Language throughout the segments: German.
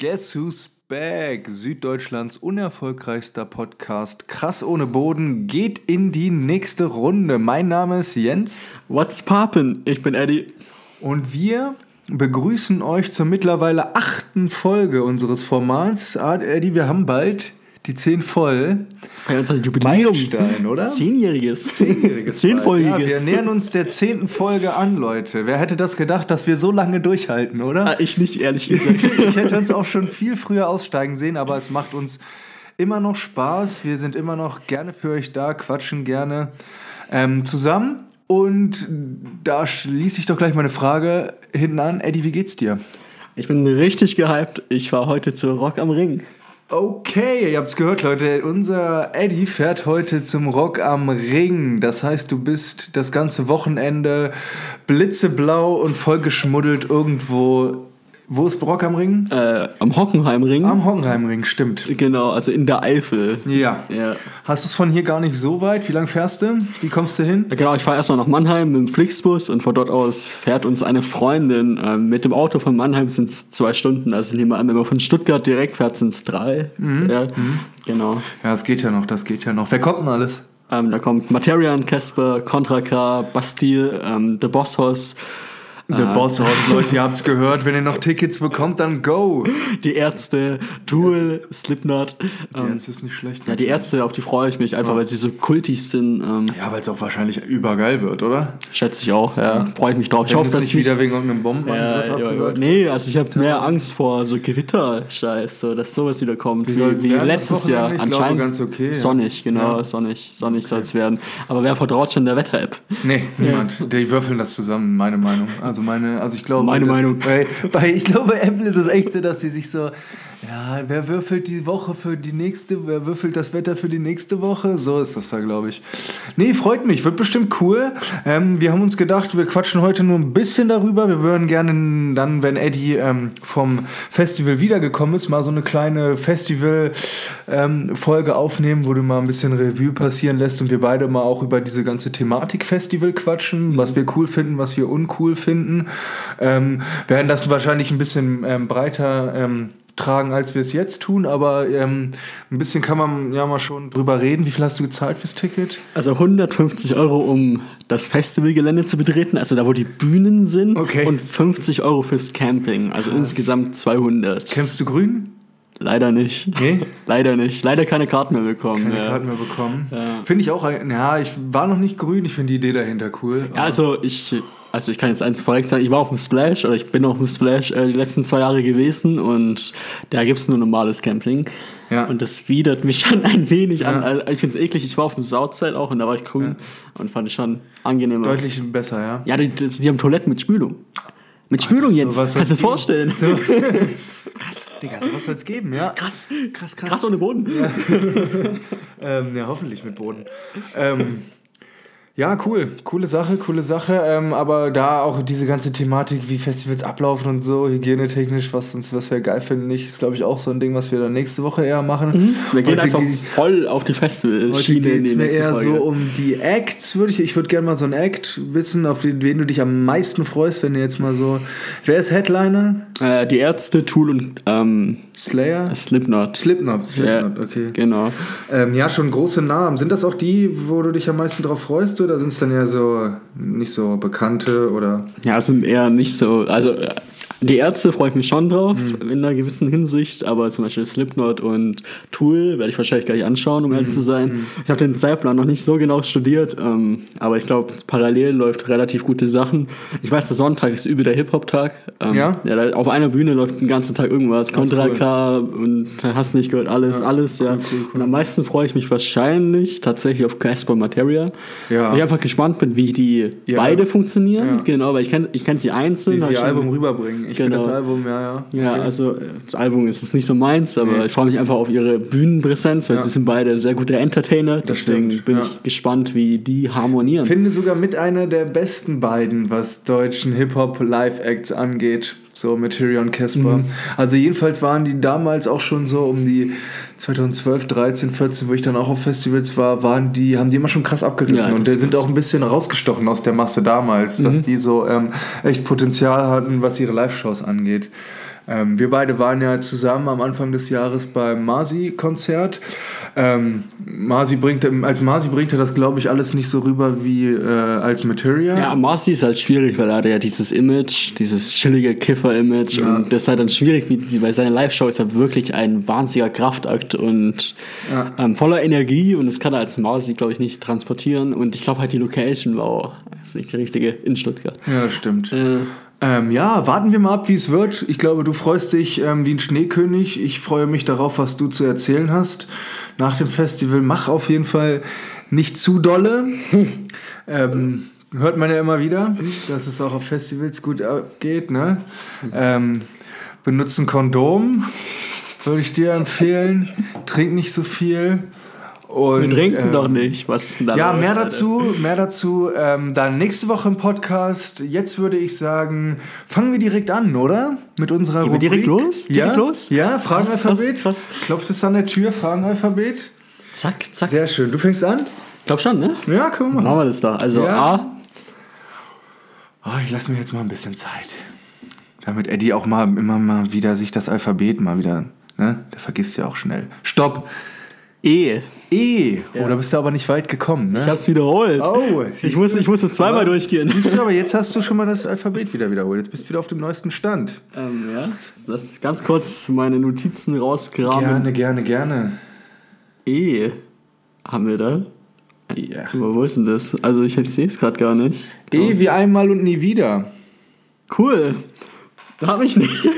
Guess Who's Back? Süddeutschlands unerfolgreichster Podcast. Krass ohne Boden geht in die nächste Runde. Mein Name ist Jens. What's poppin'? Ich bin Eddie. Und wir begrüßen euch zur mittlerweile achten Folge unseres Formats. Ah, Eddie, wir haben bald die 10 voll. Bei unserem Jubiläum. Meilenstein, oder? Zehnjähriges. Zehnjähriges. Zehnfolgiges. Ja, wir nähern uns der zehnten Folge an, Leute. Wer hätte das gedacht, dass wir so lange durchhalten, oder? Ah, ich nicht, ehrlich gesagt. Ich hätte uns auch schon viel früher aussteigen sehen, aber es macht uns immer noch Spaß. Wir sind immer noch gerne für euch da, quatschen gerne ähm, zusammen. Und da schließe ich doch gleich meine Frage hinten an. Eddie, wie geht's dir? Ich bin richtig gehypt. Ich war heute zu Rock am Ring. Okay, ihr habt's gehört, Leute. Unser Eddie fährt heute zum Rock am Ring. Das heißt, du bist das ganze Wochenende blitzeblau und vollgeschmuddelt irgendwo. Wo ist Rock am Ring? Äh, am Hockenheimring. Am Hockenheimring, stimmt. Genau, also in der Eifel. Ja. Ja. Hast du es von hier gar nicht so weit? Wie lang fährst du? Wie kommst du hin? Genau, ich fahre erstmal nach Mannheim mit dem Flixbus und von dort aus fährt uns eine Freundin. Ähm, mit dem Auto von Mannheim sind es zwei Stunden. Also nehmen wir an, wenn man von Stuttgart direkt fährt, sind es drei. Ja, Genau. Ja, das geht ja noch, das geht ja noch. Wer kommt denn alles? Ähm, da kommt Materian, Casper, Contra K, Bastille, ähm, The Boss Hoss, The Boss House, Leute, ihr habt's gehört. Wenn ihr noch Tickets bekommt, dann go. die Ärzte, Tool, Slipknot. Ähm, Jetzt ist nicht schlecht. ja, die Ärzte, auf die freue ich mich einfach, weil sie so kultig sind. Ähm, Ja, weil es auch wahrscheinlich übergeil wird, oder? schätze ich auch, ja. Freue ich mich drauf. Ich hoffe, es dass nicht ich wieder wegen irgendeinem Bombenangriff ja, ja, nee, also ich habe mehr Angst vor so Gewitter-Scheiß, so, dass sowas wieder kommt. Wie, wie, das letztes Jahr. Ich glaube, Anscheinend ganz okay, ja. sonnig, genau, Ja. sonnig, sonnig soll es werden. Aber wer vertraut schon der Wetter-App? Nee, niemand. Die würfeln das zusammen, meine Meinung. Also meine, also ich glaube. Meine das, Meinung. Bei, bei, ich glaube, bei Apple ist es echt so, dass sie sich so, ja, wer würfelt die Woche für die nächste, wer würfelt das Wetter für die nächste Woche? So ist das da, glaube ich. Nee, freut mich, wird bestimmt cool. Ähm, wir haben uns gedacht, wir quatschen heute nur ein bisschen darüber. Wir würden gerne dann, wenn Eddie ähm, vom Festival wiedergekommen ist, mal so eine kleine Festival-Folge aufnehmen, wo du mal ein bisschen Revue passieren lässt und wir beide mal auch über diese ganze Thematik Festival quatschen, was wir cool finden, was wir uncool finden. Ähm, werden das wahrscheinlich ein bisschen ähm, breiter ähm, tragen, als wir es jetzt tun, aber ähm, ein bisschen kann man ja mal schon drüber reden. Wie viel hast du gezahlt fürs Ticket? Also 150 Euro, um das Festivalgelände zu betreten, also da, wo die Bühnen sind. Okay. Und 50 Euro fürs Camping, also insgesamt 200. Kämpfst du grün? Leider nicht. Nee? Leider nicht. Leider keine Karten mehr bekommen. Keine ja. Karten mehr bekommen. Ja. Finde ich auch, ja, ich war noch nicht grün, ich finde die Idee dahinter cool. Ja, also ich, also ich kann jetzt eins vorweg sagen, ich war auf dem Splash oder ich bin auf dem Splash äh, die letzten zwei Jahre gewesen und da gibt es nur normales Camping. Ja. Und das widert mich schon ein wenig an. Ja. Also ich finde es eklig, ich war auf dem Southside auch und da war ich grün und fand ich schon angenehmer. Deutlich besser, ja. Ja, die, die, die haben Toiletten mit Spülung. Mit Spülung, das- Jens. sowas Kannst du dir das vorstellen? Krass, Digga, sowas soll es geben, ja. Krass, krass, krass. krass ohne Boden. Ähm, ja, hoffentlich mit Boden. Ähm, ja, cool. Coole Sache, coole Sache. Ähm, aber da auch diese ganze Thematik, wie Festivals ablaufen und so, hygienetechnisch, was uns, was wir geil finden, nicht, ist, glaube ich, auch so ein Ding, was wir dann nächste Woche eher machen. Wir gehen Heute einfach ge- voll auf die Heute Festivalschiene geht in es mir eher Folge. so um die Acts, würde ich. Ich würde gerne mal so einen Act wissen, auf den, wen du dich am meisten freust, wenn du jetzt mal so. Wer ist Headliner? Äh, die Ärzte, Tool und ähm, Slayer? Slipknot. Slipknot, Slipknot, Ja, okay. Genau. Ähm, ja, schon große Namen. Sind das auch die, wo du dich am meisten drauf freust, oder sind es dann ja so nicht so bekannte oder. Ja, es sind eher nicht so. Also, äh, die Ärzte freue ich mich schon drauf, Mhm. in einer gewissen Hinsicht, aber zum Beispiel Slipknot und Tool werde ich wahrscheinlich gleich anschauen, um Mhm. ehrlich zu sein. Ich habe den Zeitplan noch nicht so genau studiert, ähm, aber ich glaube, parallel läuft relativ gute Sachen. Ich weiß, der Sonntag ist übel der Hip-Hop-Tag. Ähm, Ja? da, auf einer Bühne läuft den ganzen Tag irgendwas. Contra cool. K und hast nicht gehört, alles, alles, ja. cool, cool, Und am meisten freue ich mich wahrscheinlich tatsächlich auf Casper Materia. Ja. Weil ich einfach gespannt bin, wie die Ja. beide funktionieren. Ja. Genau, weil ich kenne ich kenn sie einzeln. Wie sie ihr Album rüberbringen. Ich Genau. das Album, ja, ja. Ja, Okay. also äh, das Album ist es nicht so meins, aber Nee. ich freue mich einfach auf ihre Bühnenpräsenz, weil Ja. sie sind beide sehr gute Entertainer. Deswegen stimmt, bin ja. ich gespannt, wie die harmonieren. finde sogar mit einer der besten beiden, was deutschen Hip-Hop-Live-Acts angeht. So Material und Casper. Mhm. Also jedenfalls waren die damals auch schon so um die 2012, 13, 14, wo ich dann auch auf Festivals war, waren die, haben die immer schon krass abgerissen. Ja, und sind auch ein bisschen rausgestochen aus der Masse damals, Mhm. dass die so ähm, echt Potenzial hatten, was ihre Live-Shows angeht. Ähm, wir beide waren ja zusammen am Anfang des Jahres beim Masi-Konzert. Ähm, Masi bringt, als Masi bringt er das, glaube ich, alles nicht so rüber wie äh, als Materia. Ja, Marcy ist halt schwierig, weil er hat ja dieses Image, dieses chillige Kiffer-Image Ja. und das ist halt dann schwierig, wie bei seiner Live-Show ist er wirklich ein wahnsinniger Kraftakt und Ja. ähm, voller Energie und das kann er als Marcy, glaube ich, nicht transportieren und ich glaube halt die Location war auch nicht die richtige in Stuttgart. Ja, das stimmt. Äh, Ähm, ja, warten wir mal ab, wie es wird. Ich glaube, du freust dich ähm, wie ein Schneekönig. Ich freue mich darauf, was du zu erzählen hast. Nach dem Festival mach auf jeden Fall nicht zu dolle. ähm, hört man ja immer wieder, dass es auch auf Festivals gut geht. Ne? Ähm, benutzt ein Kondom, würde ich dir empfehlen. Trink nicht so viel. Und, wir trinken ähm, doch nicht. Was ist denn da ja, los, mehr Alter? dazu, mehr dazu ähm, dann nächste Woche im Podcast. Jetzt würde ich sagen, fangen wir direkt an, oder? Mit unserer Gehen wir direkt los? Ja, Direkt los? Ja, Fragenalphabet. Was- was- Klopft es an der Tür, Fragenalphabet. Zack, zack. Sehr schön. Du fängst an? Ich glaube schon, ne? Ja, können wir Machen machen. wir das doch. Also Ja. A, Oh, ich lasse mir jetzt mal ein bisschen Zeit. Damit Eddie auch mal immer mal wieder sich das Alphabet mal wieder, ne? Der vergisst ja auch schnell. Stopp. E. E. Oh, da bist du aber nicht weit gekommen, ne? Ich hab's wiederholt. Oh, ich, siehst muss, du? ich musste zweimal Aber- durchgehen. Siehst du, aber jetzt hast du schon mal das Alphabet wieder wiederholt. Jetzt bist du wieder auf dem neuesten Stand. Ähm, ja, das ganz kurz meine Notizen rausgraben. Gerne, gerne, gerne. E. Haben wir da? Ja. Aber wo ist denn das? Also ich sehe es gerade gar nicht. E wie einmal und nie wieder. Cool. Da habe ich nicht.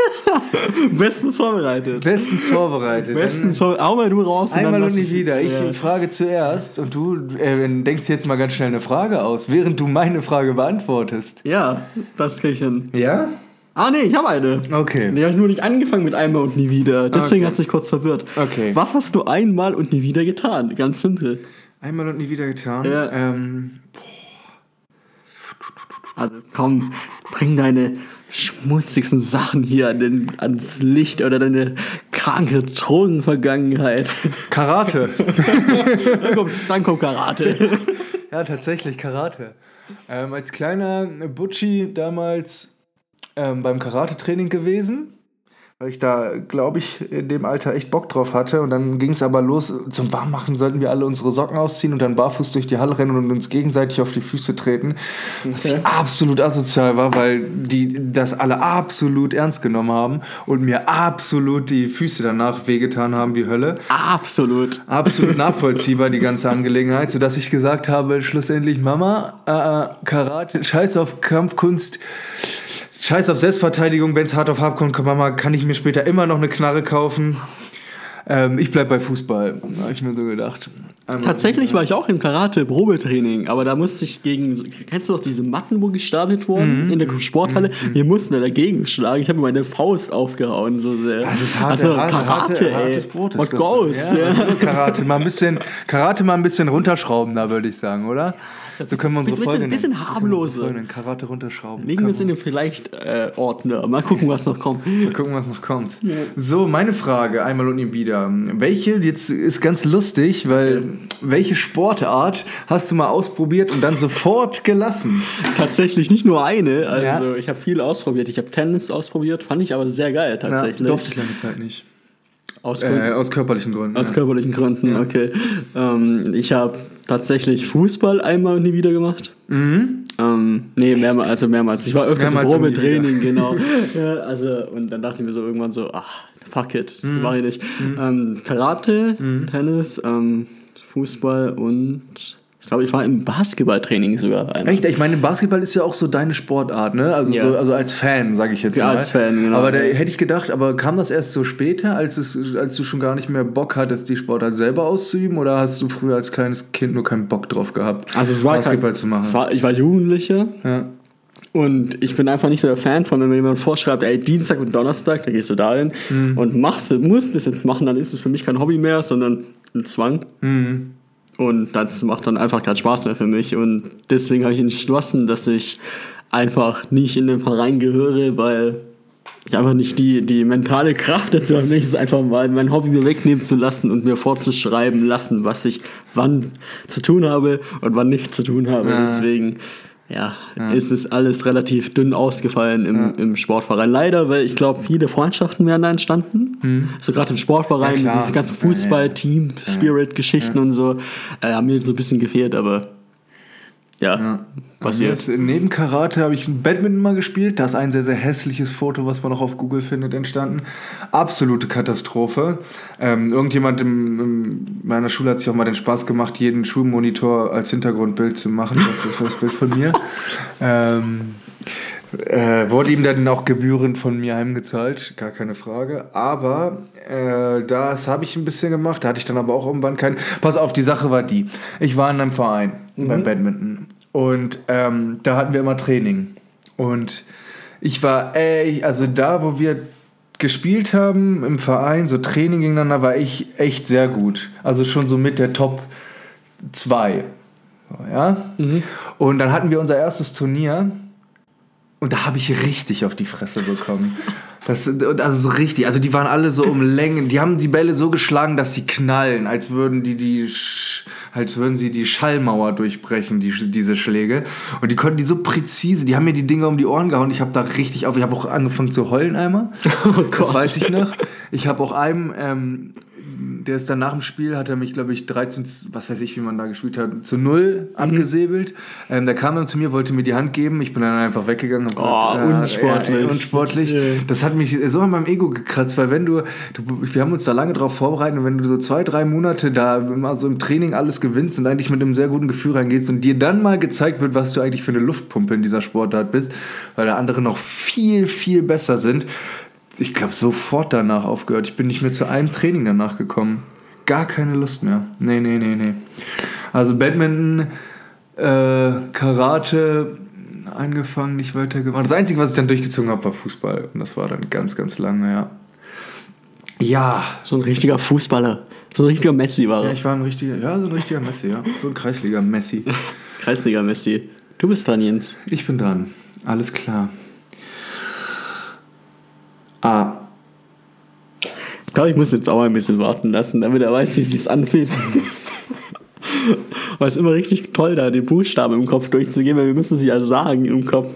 Bestens vorbereitet. Bestens vorbereitet. Bestens vorbereitet. Hau mal du raus. Dann einmal und nie wieder. Ich Ja. frage zuerst und du äh, denkst jetzt mal ganz schnell eine Frage aus, während du meine Frage beantwortest. Ja, das krieg ich hin. Ja? Ah, nee, ich habe eine. Okay. Die habe ich nur nicht angefangen mit einmal und nie wieder. Deswegen Okay. hat sich kurz verwirrt. Okay. Was hast du einmal und nie wieder getan? Ganz simpel. Einmal und nie wieder getan. Ja. Ähm, Also komm, bring deine schmutzigsten Sachen hier an den, ans Licht oder deine kranke Drogenvergangenheit. Karate. dann, kommt, dann kommt Karate. ja, tatsächlich Karate. Ähm, als kleiner Butchi damals ähm, beim Karate-Training gewesen. Weil ich da, glaube ich, in dem Alter echt Bock drauf hatte. Und dann ging es aber los. Zum Warmmachen sollten wir alle unsere Socken ausziehen und dann barfuß durch die Halle rennen und uns gegenseitig auf die Füße treten. Was Okay. absolut asozial war, weil die das alle absolut ernst genommen haben und mir absolut die Füße danach wehgetan haben wie Hölle. Absolut. Absolut nachvollziehbar, die ganze Angelegenheit, sodass ich gesagt habe, schlussendlich, Mama, äh, äh, Karate, scheiß auf Kampfkunst, scheiß auf Selbstverteidigung, wenn es hart auf hart kommt, Mama, kann ich mir später immer noch eine Knarre kaufen. Ähm, ich bleib bei Fußball, habe ich mir so gedacht. Einmal- Tatsächlich war ich auch im Karate-Probetraining, aber da musste ich gegen, kennst du noch diese Matten, wo gestapelt wurden Mhm. in der Sporthalle? Wir mussten da dagegen schlagen. Ich habe mir meine Faust aufgehauen, so sehr. Das ist hart, also hart, Karate, harte, hartes Brot. ist What das. goes? Ja, Ja. Karate mal ein bisschen, Karate mal ein bisschen runterschrauben, da würde ich sagen, oder? So können wir unsere bisschen- Folge bisschen wir unsere harmloser. Folge nennen. Karate runterschrauben. Legen wir es in den vielleicht äh, Ordner. Mal gucken, was noch kommt. Mal gucken, was noch kommt. So, meine Frage einmal und nie wieder. Welche, jetzt ist ganz lustig, weil welche Sportart hast du mal ausprobiert und dann sofort gelassen? Tatsächlich nicht nur eine. Also Ja. ich habe viel ausprobiert. Ich habe Tennis ausprobiert, fand ich aber sehr geil tatsächlich. durfte ich lange Zeit nicht. Aus, Äh, aus körperlichen Gründen. aus ja. körperlichen Gründen, okay. Ähm, ich habe tatsächlich Fußball einmal und nie wieder gemacht. Ähm, nee, mehrmals, also mehrmals. Ich war öfters Mehrmals im Probetraining, genau. ja, also, und dann dachte ich mir so irgendwann so, ach, fuck it, das mache ich nicht. Ähm, Karate, Tennis, ähm, Fußball und ich glaube, ich war im Basketballtraining sogar. einmal. Echt? Ich meine, Basketball ist ja auch so deine Sportart, ne? Also, Ja. so, also als Fan, sage ich jetzt Ja, mal. als Fan, genau. Aber da hätte ich gedacht, aber kam das erst so später, als, es, als du schon gar nicht mehr Bock hattest, die Sportart selber auszuüben? Oder hast du früher als kleines Kind nur keinen Bock drauf gehabt, Also es war Basketball kein, zu machen? War, ich war Jugendlicher ja. und ich bin einfach nicht so der Fan von, wenn mir jemand vorschreibt, ey, Dienstag und Donnerstag, da gehst du dahin Mhm. und machst, du- musst das jetzt machen, dann ist es für mich kein Hobby mehr, sondern ein Zwang. Mhm. Und das macht dann einfach keinen Spaß mehr für mich. Und deswegen habe ich entschlossen, dass ich einfach nicht in den Verein gehöre, weil ich einfach nicht die, die mentale Kraft dazu habe, nächstes einfach mal mein Hobby mir wegnehmen zu lassen und mir vorzuschreiben lassen, was ich wann zu tun habe und wann nicht zu tun habe. Ja. Deswegen ja, ist es alles relativ dünn ausgefallen im, im Sportverein. Leider, weil ich glaube, viele Freundschaften werden da entstanden. So gerade im Sportverein, Ja, diese ganzen Ja, ja. Fußball-Team-Spirit-Geschichten und so. Äh, haben mir so ein bisschen gefehlt, aber ja, passiert. Jetzt, neben Karate habe ich Badminton mal gespielt. Da ist ein sehr, sehr hässliches Foto, was man auch auf Google findet, entstanden. Absolute Katastrophe. Ähm, irgendjemand in, in meiner Schule hat sich auch mal den Spaß gemacht, jeden Schulmonitor als Hintergrundbild zu machen. Das ist das Bild von mir. Ähm, äh, wurde ihm dann auch gebührend von mir heimgezahlt, gar keine Frage. Aber äh, das habe ich ein bisschen gemacht, da hatte ich dann aber auch irgendwann keinen. Pass auf, die Sache war die. Ich war in einem Verein beim Badminton und ähm, da hatten wir immer Training. Und ich war, ey, also da, wo wir gespielt haben im Verein, so Training gegeneinander, war ich echt sehr gut. Also schon so mit der Top 2. Ja? Und dann hatten wir unser erstes Turnier und da habe ich richtig auf die Fresse bekommen. Das, und also so richtig, also die waren alle so um Längen, die haben die Bälle so geschlagen, dass sie knallen, als würden die die als würden sie die Schallmauer durchbrechen, die, diese Schläge. Und die konnten die so präzise, die haben mir die Dinger um die Ohren gehauen. Ich habe da richtig auf, ich habe auch angefangen zu heulen einmal. Oh Das weiß ich noch. Ich habe auch einem, ähm, der ist dann nach dem Spiel, hat er mich, glaube ich, 13, was weiß ich, wie man da gespielt hat, zu null abgesäbelt. Ähm, der kam dann zu mir, wollte mir die Hand geben. Ich bin dann einfach weggegangen. hab Oh, gesagt, äh, unsportlich. äh, unsportlich. Ja. Das hat mich so an meinem Ego gekratzt, weil wenn du, du, wir haben uns da lange drauf vorbereitet und wenn du so zwei, drei Monate da immer so im Training alles gewinnst und eigentlich mit einem sehr guten Gefühl reingehst und dir dann mal gezeigt wird, was du eigentlich für eine Luftpumpe in dieser Sportart bist, weil da andere noch viel, viel besser sind. Ich glaube, sofort danach aufgehört. Ich bin nicht mehr zu einem Training danach gekommen. Gar keine Lust mehr. Nee, nee, nee, nee. Also Badminton, äh, Karate, angefangen, nicht weitergemacht. Das Einzige, was ich dann durchgezogen habe, war Fußball. Und das war dann ganz, ganz lange, ja. Ja. So ein richtiger Fußballer. So ein richtiger Messi war Ja, er. ich war ein richtiger, ja, so ein richtiger Messi, ja. So ein Kreisliga-Messi. Kreisliga Messi. Du bist dran, Jens. Ich bin dran. Alles klar. Ah. Ich glaube, ich muss jetzt auch mal ein bisschen warten lassen, damit er weiß, wie es sich anfühlt. Weil es ist immer richtig toll, da die Buchstaben im Kopf durchzugehen, weil wir müssen sie ja sagen im Kopf.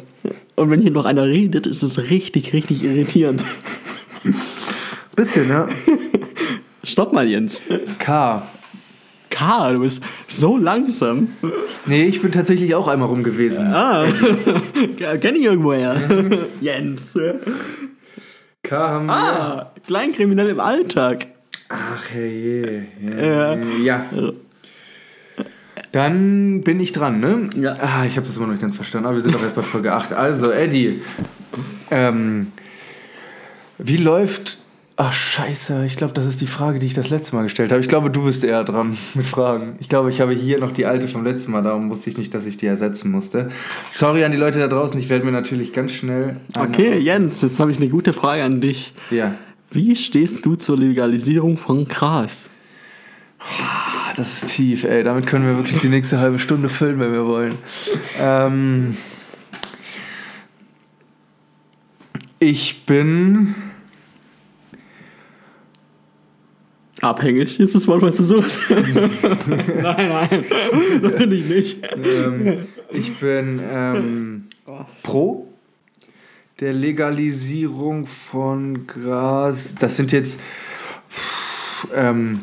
Und wenn hier noch einer redet, ist es richtig, richtig irritierend. Bisschen, ja. Stopp mal, Jens. K. Karl, du bist so langsam. Nee, ich bin tatsächlich auch einmal rum gewesen. Ah, kenne ich irgendwoher. Jens. K haben wir. Ah, Kleinkriminell im Alltag. Ach, herrje. Ja. Ja. ja. Dann bin ich dran, ne? Ja. Ah, ich habe das immer noch nicht ganz verstanden, aber wir sind doch erst bei Folge 8. Also, Eddie. Ähm, wie läuft. Ach, scheiße. Ich glaube, das ist die Frage, die ich das letzte Mal gestellt habe. Ich glaube, du bist eher dran mit Fragen. Ich glaube, ich habe hier noch die alte vom letzten Mal. Darum wusste ich nicht, dass ich die ersetzen musste. Sorry an die Leute da draußen. Ich werde mir natürlich ganz schnell. Okay, Jens, jetzt habe ich eine gute Frage an dich. Ja. Wie stehst du zur Legalisierung von Gras? Ah, Das ist tief, ey. Damit können wir wirklich die nächste halbe Stunde füllen, wenn wir wollen. Ähm, ich bin. Abhängig ist das Wort, was du suchst. nein, nein, das bin ich nicht. Ähm, ich bin ähm, pro der Legalisierung von Gras. Das sind jetzt. Ähm,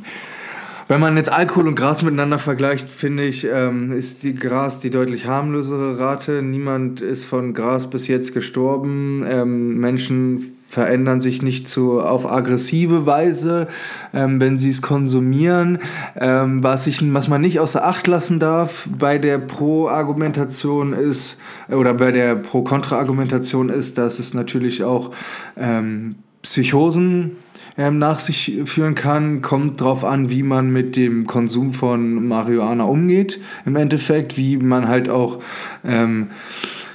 wenn man jetzt Alkohol und Gras miteinander vergleicht, finde ich, ähm, ist die Gras die deutlich harmlosere Rate. Niemand ist von Gras bis jetzt gestorben. Ähm, Menschen verändern sich nicht zu, auf aggressive Weise, ähm, wenn sie es konsumieren. Ähm, was, ich, was man nicht außer Acht lassen darf bei der Pro-Argumentation ist, oder bei der Pro-Kontra-Argumentation ist, dass es natürlich auch ähm, Psychosen ähm, nach sich führen kann, kommt drauf an, wie man mit dem Konsum von Marihuana umgeht. Im Endeffekt, wie man halt auch ähm,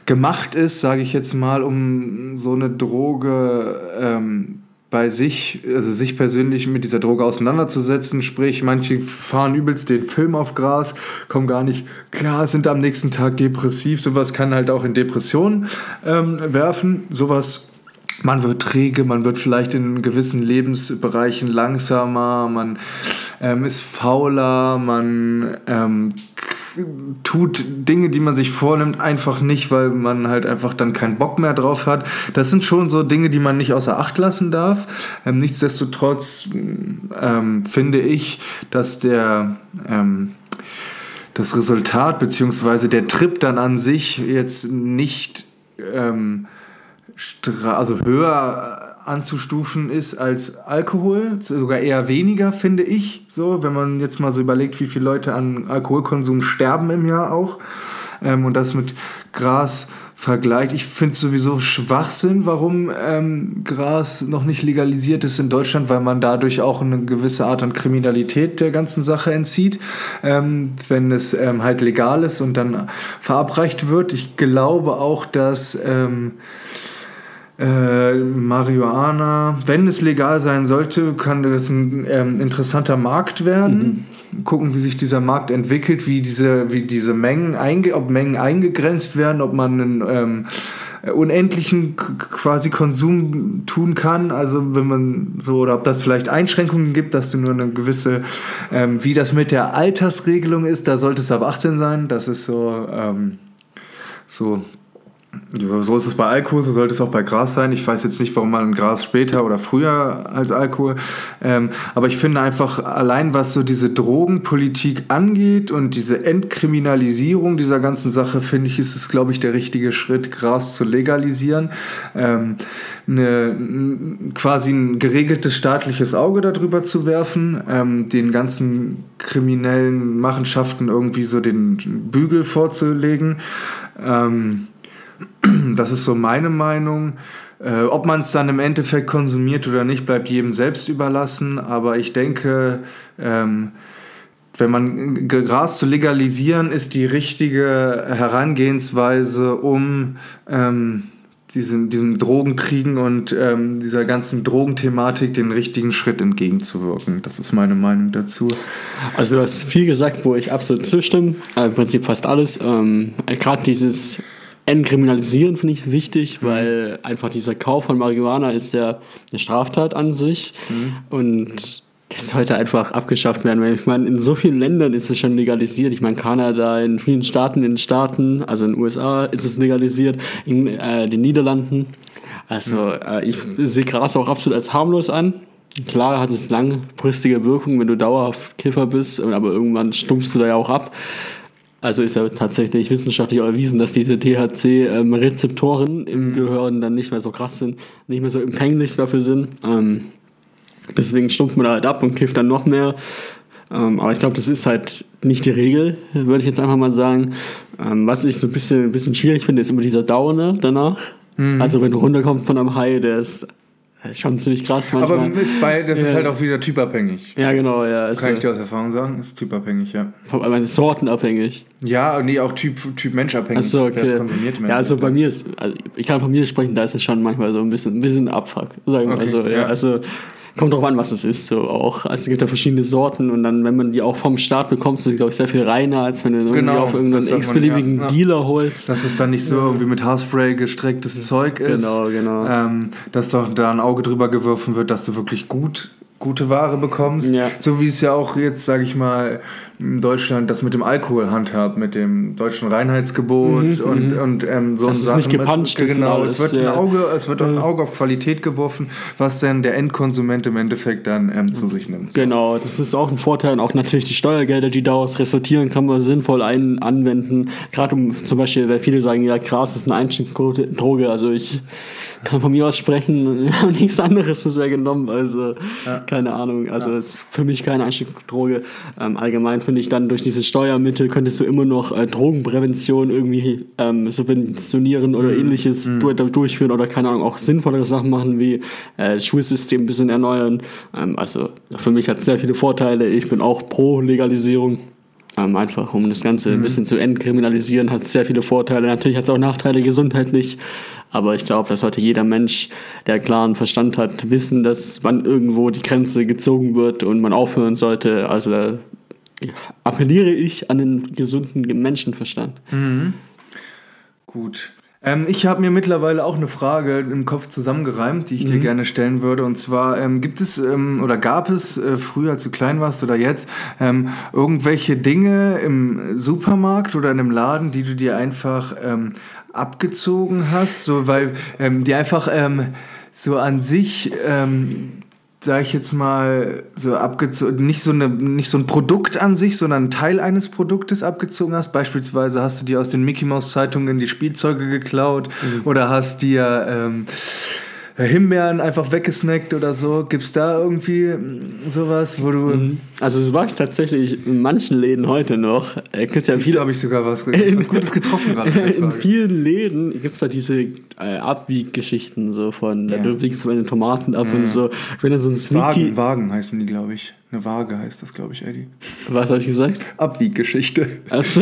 gemacht ist, sage ich jetzt mal, um so eine Droge ähm, bei sich, also sich persönlich mit dieser Droge auseinanderzusetzen. Sprich, manche fahren übelst den Film auf Gras, kommen gar nicht klar, sind am nächsten Tag depressiv. Sowas kann halt auch in Depressionen ähm, werfen. Sowas man wird träge, man wird vielleicht in gewissen Lebensbereichen langsamer, man ähm, ist fauler, man ähm, tut Dinge, die man sich vornimmt, einfach nicht, weil man halt einfach dann keinen Bock mehr drauf hat. Das sind schon so Dinge, die man nicht außer Acht lassen darf. Ähm, nichtsdestotrotz ähm, finde ich, dass der ähm, das Resultat bzw. der Trip dann an sich jetzt nicht ähm, also höher anzustufen ist als Alkohol, sogar eher weniger, finde ich. So, wenn man jetzt mal so überlegt, wie viele Leute an Alkoholkonsum sterben im Jahr auch ähm, und das mit Gras vergleicht. Ich finde es sowieso Schwachsinn, warum ähm, Gras noch nicht legalisiert ist in Deutschland, weil man dadurch auch eine gewisse Art an Kriminalität der ganzen Sache entzieht, ähm, wenn es ähm, halt legal ist und dann verabreicht wird. Ich glaube auch, dass ähm, äh, Marihuana, wenn es legal sein sollte, kann das ein ähm, interessanter Markt werden. Mhm. Gucken, wie sich dieser Markt entwickelt, wie diese, wie diese Mengen, einge ob Mengen eingegrenzt werden, ob man einen ähm, unendlichen quasi Konsum tun kann. Also wenn man so, oder ob das vielleicht Einschränkungen gibt, dass du nur eine gewisse, ähm, wie das mit der Altersregelung ist, da sollte es ab 18 sein. Das ist so, ähm, so so ist es bei Alkohol, so sollte es auch bei Gras sein. Ich weiß jetzt nicht, warum man Gras später oder früher als Alkohol. Ähm, aber ich finde einfach, allein was so diese Drogenpolitik angeht und diese Entkriminalisierung dieser ganzen Sache, finde ich, ist es, glaube ich, der richtige Schritt, Gras zu legalisieren. Ähm, eine, quasi ein geregeltes staatliches Auge darüber zu werfen, ähm, den ganzen kriminellen Machenschaften irgendwie so den Bügel vorzulegen. Ähm, das ist so meine Meinung. Äh, ob man es dann im Endeffekt konsumiert oder nicht, bleibt jedem selbst überlassen. Aber ich denke, ähm, wenn man Gras zu legalisieren, ist die richtige Herangehensweise, um ähm, diesem, diesem Drogenkriegen und ähm, dieser ganzen Drogenthematik den richtigen Schritt entgegenzuwirken. Das ist meine Meinung dazu. Also du hast viel gesagt, wo ich absolut zustimme. Äh, Im Prinzip fast alles. Ähm, Gerade dieses Entkriminalisieren finde ich wichtig, mhm. weil einfach dieser Kauf von Marihuana ist ja eine Straftat an sich mhm. und das sollte einfach abgeschafft werden. Weil ich meine, in so vielen Ländern ist es schon legalisiert. Ich meine, Kanada, in vielen Staaten, in den Staaten, also in den USA ist es legalisiert, in äh, den Niederlanden. Also mhm. äh, ich sehe Gras auch absolut als harmlos an. Klar hat es langfristige Wirkung, wenn du dauerhaft Kiffer bist, aber irgendwann stumpfst du da ja auch ab. Also ist ja tatsächlich wissenschaftlich erwiesen, dass diese THC-Rezeptoren im mhm. Gehirn dann nicht mehr so krass sind, nicht mehr so empfänglich dafür sind. Ähm, deswegen stumpft man da halt ab und kifft dann noch mehr. Ähm, aber ich glaube, das ist halt nicht die Regel, würde ich jetzt einfach mal sagen. Ähm, was ich so ein bisschen, ein bisschen schwierig finde, ist immer dieser Downer danach. Mhm. Also wenn du runterkommst von einem High, der ist Schon ziemlich krass manchmal. Aber ist bei, das ja. ist halt auch wieder typabhängig. Ja, genau, ja. Kann ich dir aus Erfahrung sagen? Ist typabhängig, ja. Aber sortenabhängig. Ja, nee, auch Typ, typ Menschabhängig. Achso, okay. Wer konsumiert Ja, also bei mir ist, also ich kann von mir sprechen, da ist es schon manchmal so ein bisschen, ein bisschen Abfuck, sagen wir okay, so. Ja, ja. Also kommt drauf an, was es ist, so auch. Also es gibt ja verschiedene Sorten und dann, wenn man die auch vom Start bekommt, sind sie, glaube ich, sehr viel reiner, als wenn du irgendwie genau, auf irgendeinen x-beliebigen ja, Dealer holst. Dass es dann nicht so irgendwie mit Haarspray gestrecktes Zeug ist. Genau, genau. Ähm, dass doch da ein Auge drüber geworfen wird, dass du wirklich gut gute Ware bekommst. Ja. So wie es ja auch jetzt, sage ich mal, Deutschland das mit dem Alkohol handhabt, mit dem deutschen Reinheitsgebot mhm, und, mhm. und ähm, so das ist Sachen. nicht gepanscht es, Genau, es wird, ein Auge, es wird ein Auge auf Qualität geworfen, was dann der Endkonsument im Endeffekt dann ähm, zu sich nimmt. So. Genau, das ist auch ein Vorteil. Und auch natürlich die Steuergelder, die daraus resultieren, kann man sinnvoll ein anwenden. Gerade um zum Beispiel, weil viele sagen, ja, Gras ist eine Einstiegsdroge. Also ich kann von mir aus sprechen, wir haben nichts anderes bisher genommen. Also ja. keine Ahnung. Also ja. ist für mich keine Einstiegsdroge. Ähm, allgemein finde ich dann durch diese Steuermittel könntest du immer noch äh, Drogenprävention irgendwie ähm, subventionieren oder mhm. ähnliches mhm. durchführen oder keine Ahnung, auch sinnvollere Sachen machen wie äh, Schulsystem ein bisschen erneuern. Ähm, also für mich hat es sehr viele Vorteile. Ich bin auch pro Legalisierung. Ähm, einfach um das Ganze mhm. ein bisschen zu entkriminalisieren, hat sehr viele Vorteile. Natürlich hat es auch Nachteile gesundheitlich, aber ich glaube, dass sollte jeder Mensch, der klaren Verstand hat, wissen, dass wann irgendwo die Grenze gezogen wird und man aufhören sollte. Also appelliere ich an den gesunden Menschenverstand. Mhm. Gut. Ähm, ich habe mir mittlerweile auch eine Frage im Kopf zusammengereimt, die ich dir gerne stellen würde. Und zwar, ähm, gibt es ähm, oder gab es äh, früher, als du klein warst oder jetzt, ähm, irgendwelche Dinge im Supermarkt oder in einem Laden, die du dir einfach ähm, abgezogen hast? So, weil ähm, die einfach so an sich ähm, sage ich jetzt mal, so abgezogen, nicht so, eine, nicht so ein Produkt an sich, sondern ein Teil eines Produktes abgezogen hast. Beispielsweise hast du dir aus den Mickey Mouse Zeitungen die Spielzeuge geklaut oder hast dir ähm, Himbeeren einfach weggesnackt oder so. Gibt es da irgendwie sowas, wo du. Also es war tatsächlich in manchen Läden heute noch. Äh, gibt's ja viele, habe ich sogar was, was Gutes getroffen gerade. in vielen Läden gibt es da diese äh, Abwieggeschichten so von, Ja. du wiegst meine Tomaten ab und so. Wenn dann so ein Sneaky, Wagen, Wagen heißen die, glaube ich. Eine Waage heißt das, glaube ich, Eddie. was habe ich gesagt? Abwieggeschichte. Achso,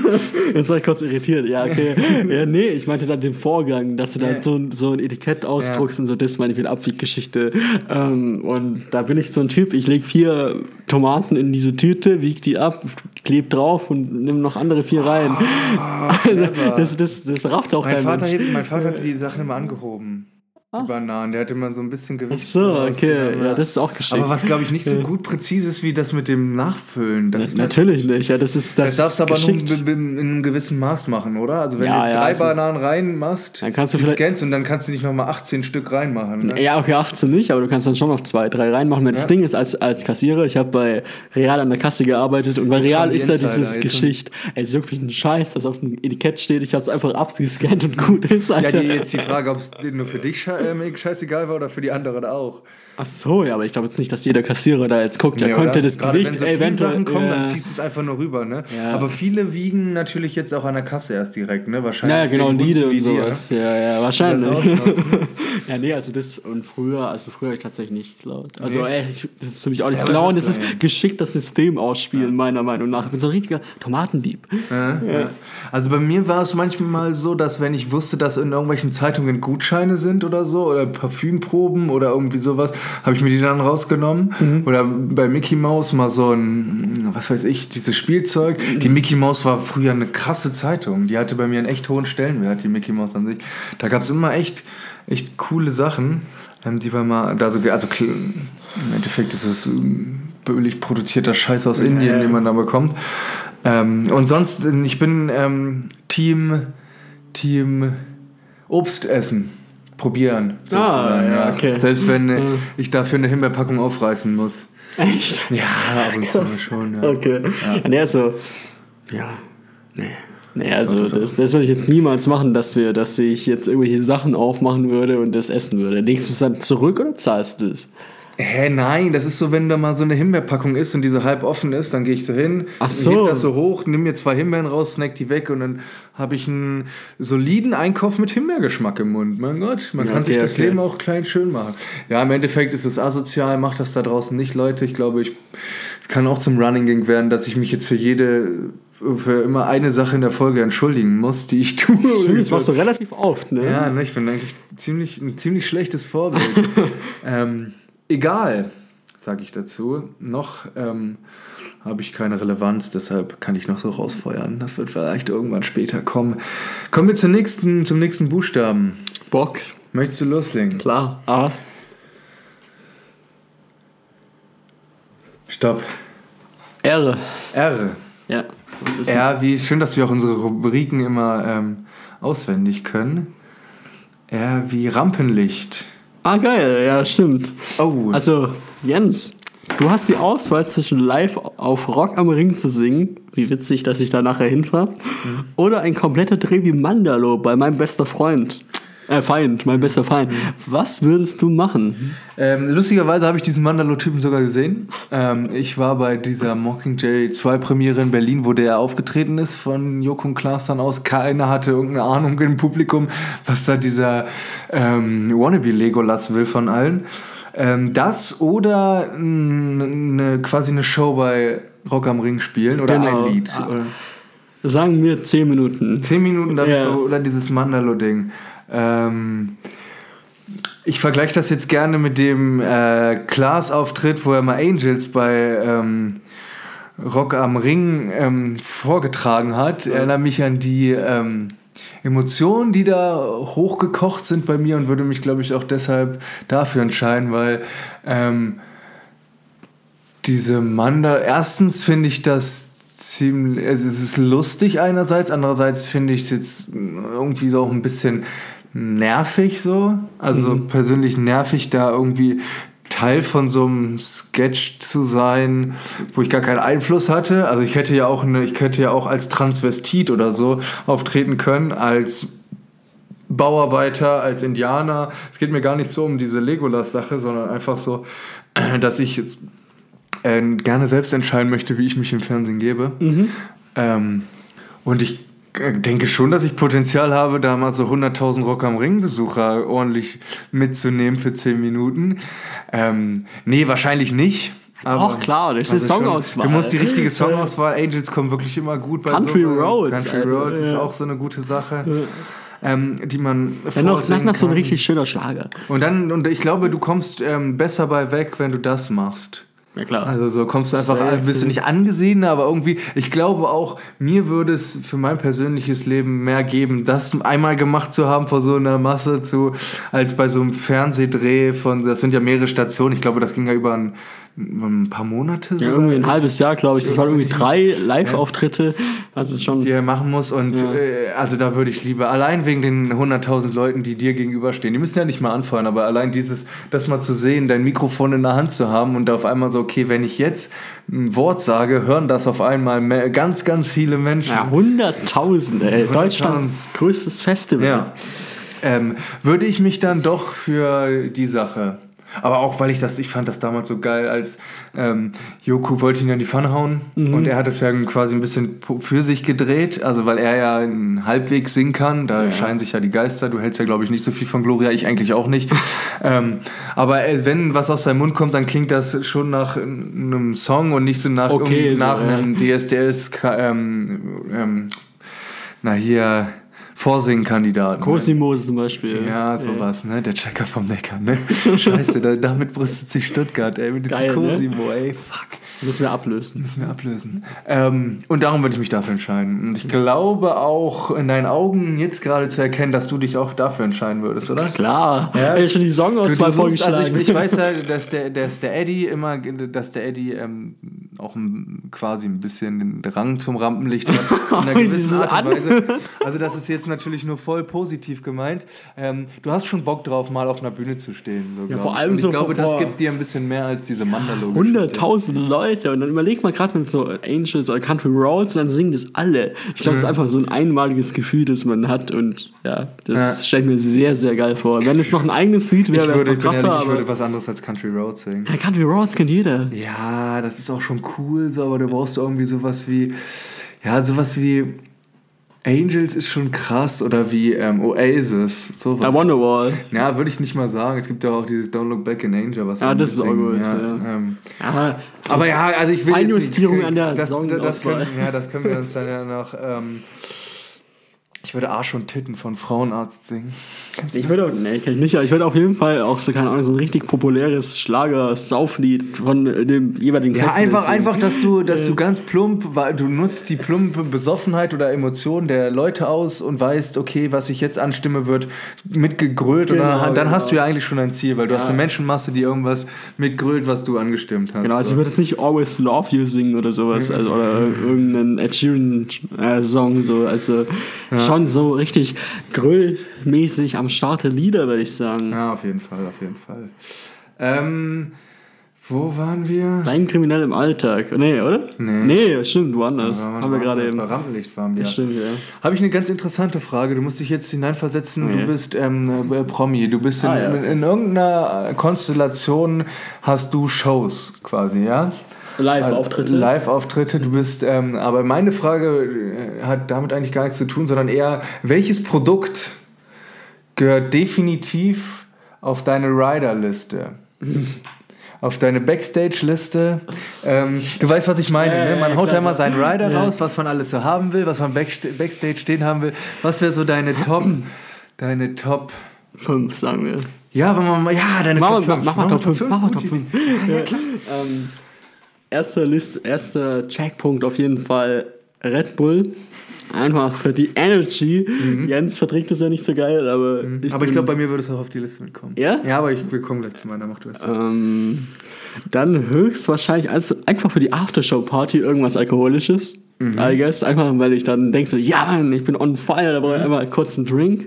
jetzt war ich kurz irritiert. Ja, okay. Ja, nee, ich meinte dann den Vorgang, dass du dann Ja. so, ein- so ein Etikett ausdruckst und so, das meine ich mit Abwieggeschichte. Ähm, und da bin ich so ein Typ, ich lege vier Tomaten in diese Tüte, wieg die ab, kleb drauf und nimm noch andere vier rein. also, clever. das, das, das rafft auch Mein kein Vater, Mensch. hebt, mein Vater hat die Sachen immer angehoben. Die Bananen. Der hat immer so ein bisschen Gewicht. Ach so, okay. rausgenommen, Ja, das ist auch geschickt. Aber was, glaube ich, nicht so gut präzise ist wie das mit dem Nachfüllen. Das, Natürlich nicht, ja, das ist das. das darfst du aber nur geschickt. b- in einem gewissen Maß machen, oder? Also wenn Ja, du jetzt ja, drei also- Bananen reinmachst, Dann kannst du die scannst und dann kannst du nicht nochmal 18 Stück reinmachen. Ne? Ja, okay, 18 nicht, aber du kannst dann schon noch zwei, drei reinmachen. Das Ja. Ding ist, als, als Kassierer, ich habe bei Real an der Kasse gearbeitet und bei Jetzt Real ist ja dieses jetzt Geschicht, ey, es ist wirklich ein Scheiß, das auf dem Etikett steht, ich habe es einfach abgescannt und gut ist, Ja, Alter. die, jetzt die Frage, ob es nur für dich ähm, scheißegal war oder für die anderen auch. Ach so, ja, aber ich glaube jetzt nicht, dass jeder Kassierer da jetzt guckt, Nee, könnte oder? das Gerade Gewicht wenn so viele eventuell- Sachen kommen, ja. dann ziehst du es einfach nur rüber, ne? Ja. Aber viele wiegen natürlich jetzt auch an der Kasse erst direkt, ne? Wahrscheinlich. Ja, genau, Hunden und dir, sowas. Ja, ja, Das wahrscheinlich. ja, nee, also das und früher, also früher habe ich tatsächlich nicht geklaut. Also, Nee. ey, ich, das ist für mich auch nicht Ja, klauen, das ist geschickt das System ausspielen, meiner Meinung nach. Ich bin so ein richtiger Tomatendieb. Ja, ja. Also bei mir war es manchmal so, dass wenn ich wusste, dass in irgendwelchen Zeitungen Gutscheine sind oder so oder Parfümproben oder irgendwie sowas, habe ich mir die dann rausgenommen. Mhm. Oder bei Mickey Mouse mal so ein, was weiß ich, dieses Spielzeug. Mhm. Die Mickey Mouse war früher eine krasse Zeitung. Die hatte bei mir einen echt hohen Stellenwert, die Mickey Mouse an sich. Da gab es immer echt, echt coole Sachen, ähm, die wir mal, da so, also im Endeffekt ist es ähm, billig produzierter Scheiß aus Indien, ja. den man da bekommt. Ähm, und sonst, äh, ich bin ähm, Team, Team Obst essen. Probieren, sozusagen. Ah, ja, okay. Selbst wenn Ja. ich dafür eine Himbeerpackung aufreißen muss. Echt? Ja, ab und zu schon. Ja. Okay. Ja. Nee, also, ja, nee. Nee, also Doch, doch, das, das würde ich jetzt niemals machen, dass wir, dass ich jetzt irgendwelche Sachen aufmachen würde und das essen würde. Legst du es dann zurück oder zahlst du es? Hä, nein, das ist so, wenn da mal so eine Himbeerpackung ist und die so halb offen ist, dann gehe ich so hin, Ach so. heb das so hoch, nimm mir zwei Himbeeren raus, snack die weg und dann habe ich einen soliden Einkauf mit Himbeergeschmack im Mund. Mein Gott, man Ja, kann sich okay, das okay. Leben auch klein schön machen. Ja, im Endeffekt ist es asozial, macht das da draußen nicht, Leute. Ich glaube, ich es kann auch zum Running Gang werden, dass ich mich jetzt für jede für immer eine Sache in der Folge entschuldigen muss, die ich tue. Stimmt, das machst du relativ oft, ne? Ja, ne, ich bin eigentlich ziemlich, ein ziemlich schlechtes Vorbild. ähm, egal, sage ich dazu. Noch ähm, habe ich keine Relevanz, deshalb kann ich noch so rausfeuern. Das wird vielleicht irgendwann später kommen. Kommen wir zum nächsten, zum nächsten Buchstaben. Bock, Möchtest du loslegen? klar. A. Stopp. R. R. Ja. R, wie schön, dass wir auch unsere Rubriken immer ähm, auswendig können. R wie Rampenlicht. Ah, geil, ja, stimmt. Oh, Also, Jens, du hast die Auswahl zwischen live auf Rock am Ring zu singen, wie witzig, dass ich da nachher hinfahre, oder ein kompletter Dreh wie Mandalo bei meinem bester Freund. Äh, Feind, mein bester Feind. Was würdest du machen? Ähm, lustigerweise habe ich diesen Mandalo-Typen sogar gesehen. Ähm, ich war bei dieser Mockingjay 2 Premiere in Berlin, wo der aufgetreten ist von Joko und Klaas dann aus. Keiner hatte irgendeine Ahnung im Publikum, was da dieser ähm, Wannabe Legolas will von allen. Ähm, das oder n- ne, quasi eine Show bei Rock am Ring spielen oder Genau. ein Lied. Ah. Oder Sagen wir 10 Minuten. Zehn Minuten dafür Ja. oder dieses Mandalo-Ding. Ähm, ich vergleiche das jetzt gerne mit dem äh, Klaas-Auftritt, wo er mal Angels bei ähm, Rock am Ring ähm, vorgetragen hat. Ich erinnere mich an die, ähm, Emotionen, die da hochgekocht sind bei mir und würde mich, glaube ich, auch deshalb dafür entscheiden, weil ähm, diese Manda, erstens finde ich das ziemlich, also es ist lustig einerseits, andererseits finde ich es jetzt irgendwie so auch ein bisschen nervig so, also mhm. persönlich nervig da irgendwie Teil von so einem Sketch zu sein, wo ich gar keinen Einfluss hatte. Also ich hätte ja auch eine, ich hätte ja auch als Transvestit oder so auftreten können, als Bauarbeiter, als Indianer. Es geht mir gar nicht so um diese Legolas-Sache, sondern einfach so, dass ich jetzt äh, gerne selbst entscheiden möchte, wie ich mich im Fernsehen gebe. Mhm. Ähm, und ich denke schon, dass ich Potenzial habe, da mal so 100.000 Rock am Ring-Besucher ordentlich mitzunehmen für 10 Minuten. Ähm, nee, wahrscheinlich nicht. Auch klar, das ist eine Songauswahl. Du musst die richtige Songauswahl. Angels kommen wirklich immer gut bei Country so, Roads. Country also, Roads ist auch so eine gute Sache. Ähm, die man ja, noch, noch so ein richtig schöner Schlager. Und dann, und ich glaube, du kommst ähm, besser bei weg, wenn du das machst. Ja, klar. Also so kommst du einfach, Safe. bist du nicht angesehen, aber irgendwie, ich glaube auch, mir würde es für mein persönliches Leben mehr geben, das einmal gemacht zu haben vor so einer Masse zu, als bei so einem Fernsehdreh von, das sind ja mehrere Stationen, ich glaube, das ging ja über ein ein paar Monate. Ja, irgendwie ein halbes Jahr, glaube ich. Das waren irgendwie drei Live-Auftritte. Also schon die er machen muss. Und ja. äh, also da würde ich lieber, allein wegen den 100.000 Leuten, die dir gegenüberstehen, die müssen ja nicht mal anfeuern, aber allein dieses, das mal zu sehen, dein Mikrofon in der Hand zu haben und auf einmal so, okay, wenn ich jetzt ein Wort sage, hören das auf einmal mehr, ganz, ganz viele Menschen. Ja, 100.000, ey. 100 Deutschlands größtes Festival. Ja. Ähm, würde ich mich dann doch für die Sache aber auch, weil ich das, ich fand das damals so geil, als ähm, Joku wollte ihn ja in die Pfanne hauen mhm. und er hat es ja quasi ein bisschen für sich gedreht, also weil er ja halbwegs singen kann, da ja. scheinen sich ja die Geister, du hältst ja glaube ich nicht so viel von Gloria, ich eigentlich auch nicht. ähm, aber äh, wenn was aus seinem Mund kommt, dann klingt das schon nach einem Song und nicht so nach, okay, um, nach so, einem ja. DSDS, ähm, ähm, na hier Vorsingen-Kandidaten. Cosimo ne? zum Beispiel. Ja, sowas, ja. ne? Der Checker vom Neckar, ne? Scheiße, da, damit brüstet sich Stuttgart, ey, mit diesem Geil, ne? Cosimo, ne? ey, fuck. Müssen wir ablösen. Müssen wir ablösen. Ähm, und darum würde ich mich dafür entscheiden. Und ich glaube auch in deinen Augen jetzt gerade zu erkennen, dass du dich auch dafür entscheiden würdest, oder? Klar. Ja, ja schon die Songauswahl vorgeschlagen. Also ich, ich, weiß ja, dass der, dass der Eddie immer, dass der Eddie ähm, auch quasi ein bisschen den Drang zum Rampenlicht hat. In einer gewissen Art und Weise. Also das ist jetzt natürlich nur voll positiv gemeint. Ähm, du hast schon Bock drauf, mal auf einer Bühne zu stehen. So, ja, vor allem und ich so glaube, das gibt dir ein bisschen mehr als diese Mandalore. 100.000 Leute Leute. Und dann überleg mal gerade mit so Angels oder Country Roads, dann singen das alle. Ich glaube, mhm. das ist einfach so ein einmaliges Gefühl, das man hat. Und ja, das ja. stelle ich mir sehr, sehr geil vor. Wenn es noch ein eigenes Lied wäre, wäre es noch krasser. Ehrlich, ich würde was anderes als Country Roads singen. Ja, Country Roads kennt jeder. Ja, das ist auch schon cool, so, aber du brauchst irgendwie sowas wie, ja, sowas wie Angels ist schon krass oder wie ähm, Oasis. Sowas. I Wonderwall. Ja, würde ich nicht mal sagen. Es gibt ja auch dieses Don't Look Back in Angel, was Ja, das ist auch gut. Ja, ja. Ähm, ja, aber ja, also ich will Feinjustierung an der das, das, das können, Ja, das können wir uns dann ja noch ähm, ich würde Arsch und Titten von Frauenarzt singen. Ich würde, nee, kenn ich nicht, aber ich würde auf jeden Fall auch so, keine Ahnung, so ein richtig populäres Schlager-Sauflied von dem jeweiligen Ja, Festival einfach, singen. einfach, dass du, dass du ganz plump, weil du nutzt die plumpe Besoffenheit oder Emotion der Leute aus und weißt, okay, was ich jetzt anstimme, wird mitgegrölt genau, oder dann genau. hast du ja eigentlich schon ein Ziel, weil du ja. hast eine Menschenmasse, die irgendwas mitgrölt, was du angestimmt hast. Genau, also so. ich würde jetzt nicht Always Love You singen oder sowas, also, oder irgendeinen Ed Sheeran-Song, so, also ja. schon so richtig grillmäßig am Start der Lieder, würde ich sagen. Ja, auf jeden Fall, auf jeden Fall. Ähm, wo waren wir? Rein kriminell im Alltag. Nee, oder? Nee. Nee, stimmt, woanders. Ja, Haben wir gerade eben. Bei Rampenlicht waren wir. Stimmt, ja. Habe ich eine ganz interessante Frage. Du musst dich jetzt hineinversetzen. Okay. Du bist ähm, äh, Promi. Du bist in, ah, ja. in, in, irgendeiner Konstellation, hast du Shows quasi, ja? Live-Auftritte. Live-Auftritte. Du bist, ähm, aber meine Frage äh, hat damit eigentlich gar nichts zu tun, sondern eher, welches Produkt gehört definitiv auf deine Rider-Liste? auf deine Backstage-Liste. Ähm, du weißt, was ich meine. Ja, ne? Man ja, haut da mal seinen Rider ja. raus, was man alles so haben will, was man Backstage stehen haben will. Was wäre so deine Top, deine Top 5, sagen wir. Ja, wenn man mal, ja, deine mach Top 5. Mach mal Top 5. Mach mal Top 5. Ja, klar. Ähm, erster List, erster Checkpunkt auf jeden Fall Red Bull. Einfach für die Energy. Jens verträgt das ja nicht so geil, aber ich Aber ich glaube, bei mir würde es auch auf die Liste mitkommen. Ja? Ja, aber ich, wir kommen gleich zu meiner, mach du es. Ähm, dann höchstwahrscheinlich also einfach für die Aftershow-Party irgendwas Alkoholisches. I guess. Einfach, weil ich dann denke so, ja Mann, ich bin on fire, da brauche ich einfach kurz einen Drink.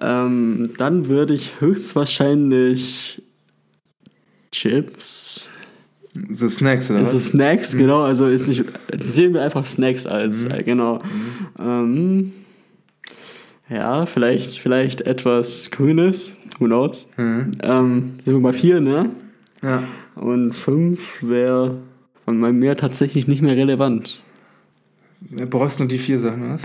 Ähm, dann würde ich höchstwahrscheinlich Chips. So Snacks, oder Also was? Snacks, genau. Also ist nicht, sehen wir einfach Snacks als, äh, genau. Ähm, ja, vielleicht, vielleicht etwas Grünes. Who knows? Mhm. Ähm, sind wir bei vier, ne? Ja. Und fünf wäre von meinem Meer tatsächlich nicht mehr relevant. Du brauchst nur die vier Sachen, was?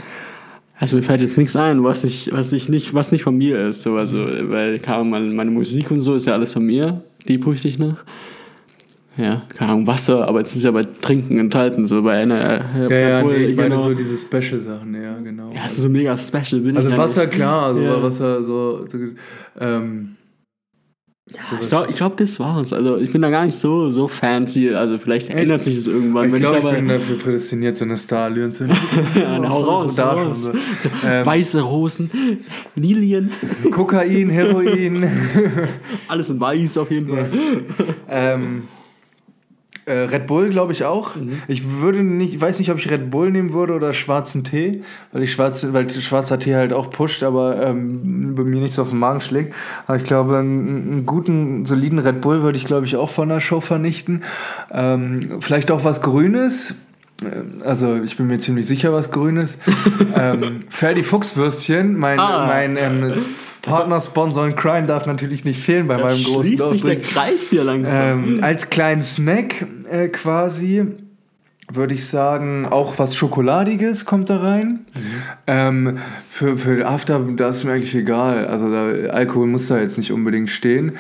Also mir fällt jetzt nichts ein, was ich, was ich nicht, was nicht von mir ist. So, also, weil keine Ahnung, meine, meine Musik und so ist ja alles von mir. Die prüfe ich noch. Ja, keine Ahnung, Wasser, aber jetzt ist ja bei Trinken enthalten, so bei einer. Äh, Ja, ja, Alkohol, nee, ich meine genau. so diese Special-Sachen, ja, genau. Ja, das ist so mega special. Bin also ich ja Wasser, nicht. klar, also Ja. Wasser, so, so ähm, Ich glaube, ich glaub, das war's. Also ich bin da gar nicht so, so fancy. Also vielleicht ändert sich das irgendwann. ich glaube, ich, dabei- bin dafür prädestiniert, so eine Starallüren zu Ja, hau raus, hau raus. so. Ähm, Weiße Rosen, Lilien, Kokain, Heroin. alles in weiß auf jeden Fall. ähm, äh, Red Bull glaube ich auch. Mhm. Ich würde nicht, ich weiß nicht, ob ich Red Bull nehmen würde oder schwarzen Tee, weil ich schwarze, weil schwarzer Tee halt auch pusht, aber ähm, bei mir nicht so auf den Magen schlägt. Aber ich glaube, einen, guten, soliden Red Bull würde ich glaube ich auch von der Show vernichten. Ähm, vielleicht auch was Grünes. Ähm, Also ich bin mir ziemlich sicher, was Grünes. ähm, Ferdi Fuchswürstchen, mein, Ah. mein ähm, Partner-Sponsor in Crime darf natürlich nicht fehlen bei meinem großen Schließt sich der. Kreis hier langsam. Ähm, als kleinen Snack äh, quasi würde ich sagen, auch was Schokoladiges kommt da rein. Ähm, für, für After, da ist mir eigentlich egal. Also da, Alkohol muss da jetzt nicht unbedingt stehen.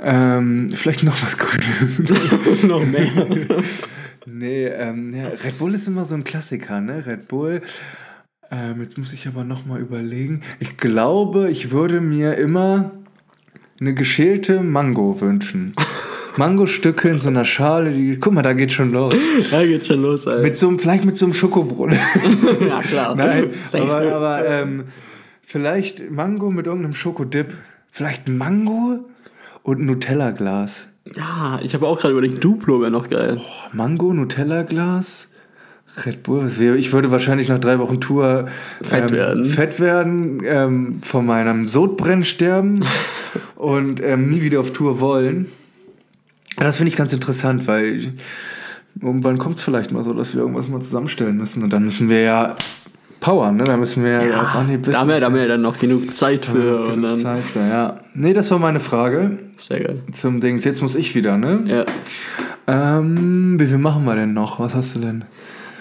Ähm, vielleicht noch was Grünes. Noch mehr. nee, ähm, ja, Red Bull ist immer so ein Klassiker, ne? Red Bull. Ähm, jetzt muss ich aber noch mal überlegen. Ich glaube, ich würde mir immer eine geschälte Mango wünschen. Mangostücke in so einer Schale, die, guck mal, da geht schon los. Da geht's schon los, Alter. Mit so einem, vielleicht mit so einem Schokobrot. ja, klar. Nein, aber, aber ähm, vielleicht Mango mit irgendeinem Schokodip. Vielleicht Mango und Nutella-Glas. Ja, ich habe auch gerade überlegt, Duplo wäre noch geil. Mango, Nutella-Glas, Red Bull. Ich würde wahrscheinlich nach drei Wochen Tour Fett ähm, werden. fett werden ähm, von meinem Sodbrennen sterben und ähm, nie wieder auf Tour wollen. Das finde ich ganz interessant, weil ich- irgendwann kommt es vielleicht mal so, dass wir irgendwas mal zusammenstellen müssen und dann müssen wir ja powern, ne? Da müssen wir ja, auf Anhieb da haben wir, da haben wir dann noch genug Zeit für. Genug dann, Zeit, so, ja. Nee, das war meine Frage Sehr geil. zum Dings. Jetzt muss ich wieder, ne? Ja. Ähm, wie viel machen wir denn noch? Was hast du denn?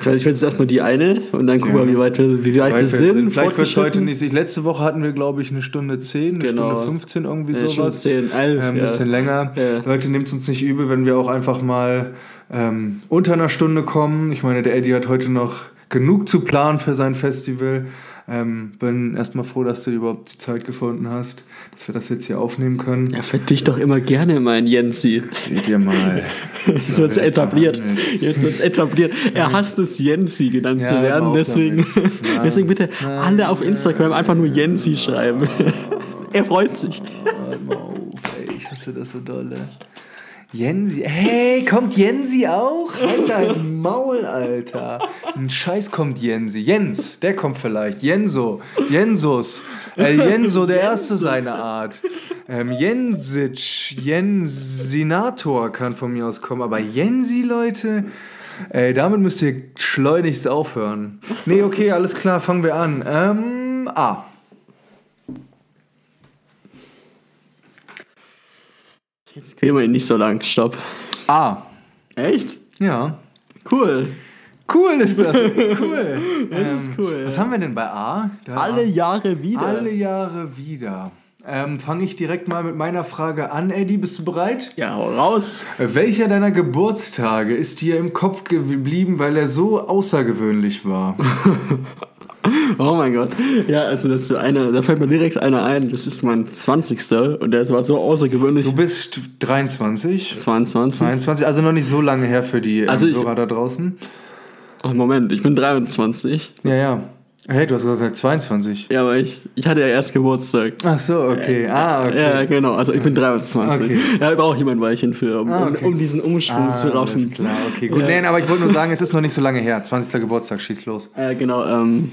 Ich will jetzt erstmal die eine und dann gucken Ja. wir, wie weit wir, wie weit wir sind. Vielleicht wird es heute nicht. Ich- Letzte Woche hatten wir, glaube ich, eine Stunde 10, eine Genau. Stunde 15, irgendwie schon sowas. 10, 11. Äh, ein ja. bisschen länger. Ja. Leute, nehmt es uns nicht übel, wenn wir auch einfach mal ähm, unter einer Stunde kommen. Ich meine, der Eddie hat heute noch genug zu planen für sein Festival. Ähm, bin erstmal froh, dass du überhaupt die Zeit gefunden hast, dass wir das jetzt hier aufnehmen können. Ja, für dich doch immer gerne, mein Jensi. Seht ihr mal. Jetzt wird's werde ich etabliert. Jetzt wird's etabliert. Er hasst es, Jensi genannt Ja, zu hör werden. Deswegen. Nein. deswegen bitte alle auf Instagram einfach nur Jensi schreiben. er freut sich. Hört mal auf, ey, ich hasse das so dolle. Jensi, hey, kommt Jensi auch? Halt dein Maul, Alter. Ein Scheiß kommt Jensi. Jens, der kommt vielleicht. Jenso, Jensus, El Jenso, der Erste seiner Art. Ähm, Jensic, Jensinator kann von mir aus kommen, aber Jensi, Leute, ey, damit müsst ihr schleunigst aufhören. Nee, okay, alles klar, fangen wir an. Ähm, A. Jetzt quälen wir ihn nicht so lang. Stopp. A. Echt? Ja. Cool. Cool ist das. Cool. Das ist cool. Was haben wir denn bei A? Da Alle Jahre wieder. Alle Jahre wieder. Ähm, Fange ich direkt mal mit meiner Frage an, Eddie. Bist du bereit? Ja, hau raus. Welcher deiner Geburtstage ist dir im Kopf geblieben, weil er so außergewöhnlich war? Oh mein Gott. Ja, also das ist so einer, da fällt mir direkt einer ein. Das ist mein 20. Und der war so außergewöhnlich. Du bist 23, 22. 22, also noch nicht so lange her für die ähm, Also ich- Hörer da draußen. Oh, Moment, ich bin 23. Ja, ja. Hey, du hast gesagt 22. Ja, aber ich, ich hatte ja erst Geburtstag. Ach so, okay. Ah, okay. Ja, genau. Also ich bin 23. Okay. Ja, ich brauche jemand Weilchen für, um, Ah, okay. um, diesen Umschwung Ah, zu raffen. Klar, okay, gut. Ja. Nee, aber ich wollte nur sagen, es ist noch nicht so lange her. 20. Geburtstag, schieß los. Äh, genau, ähm,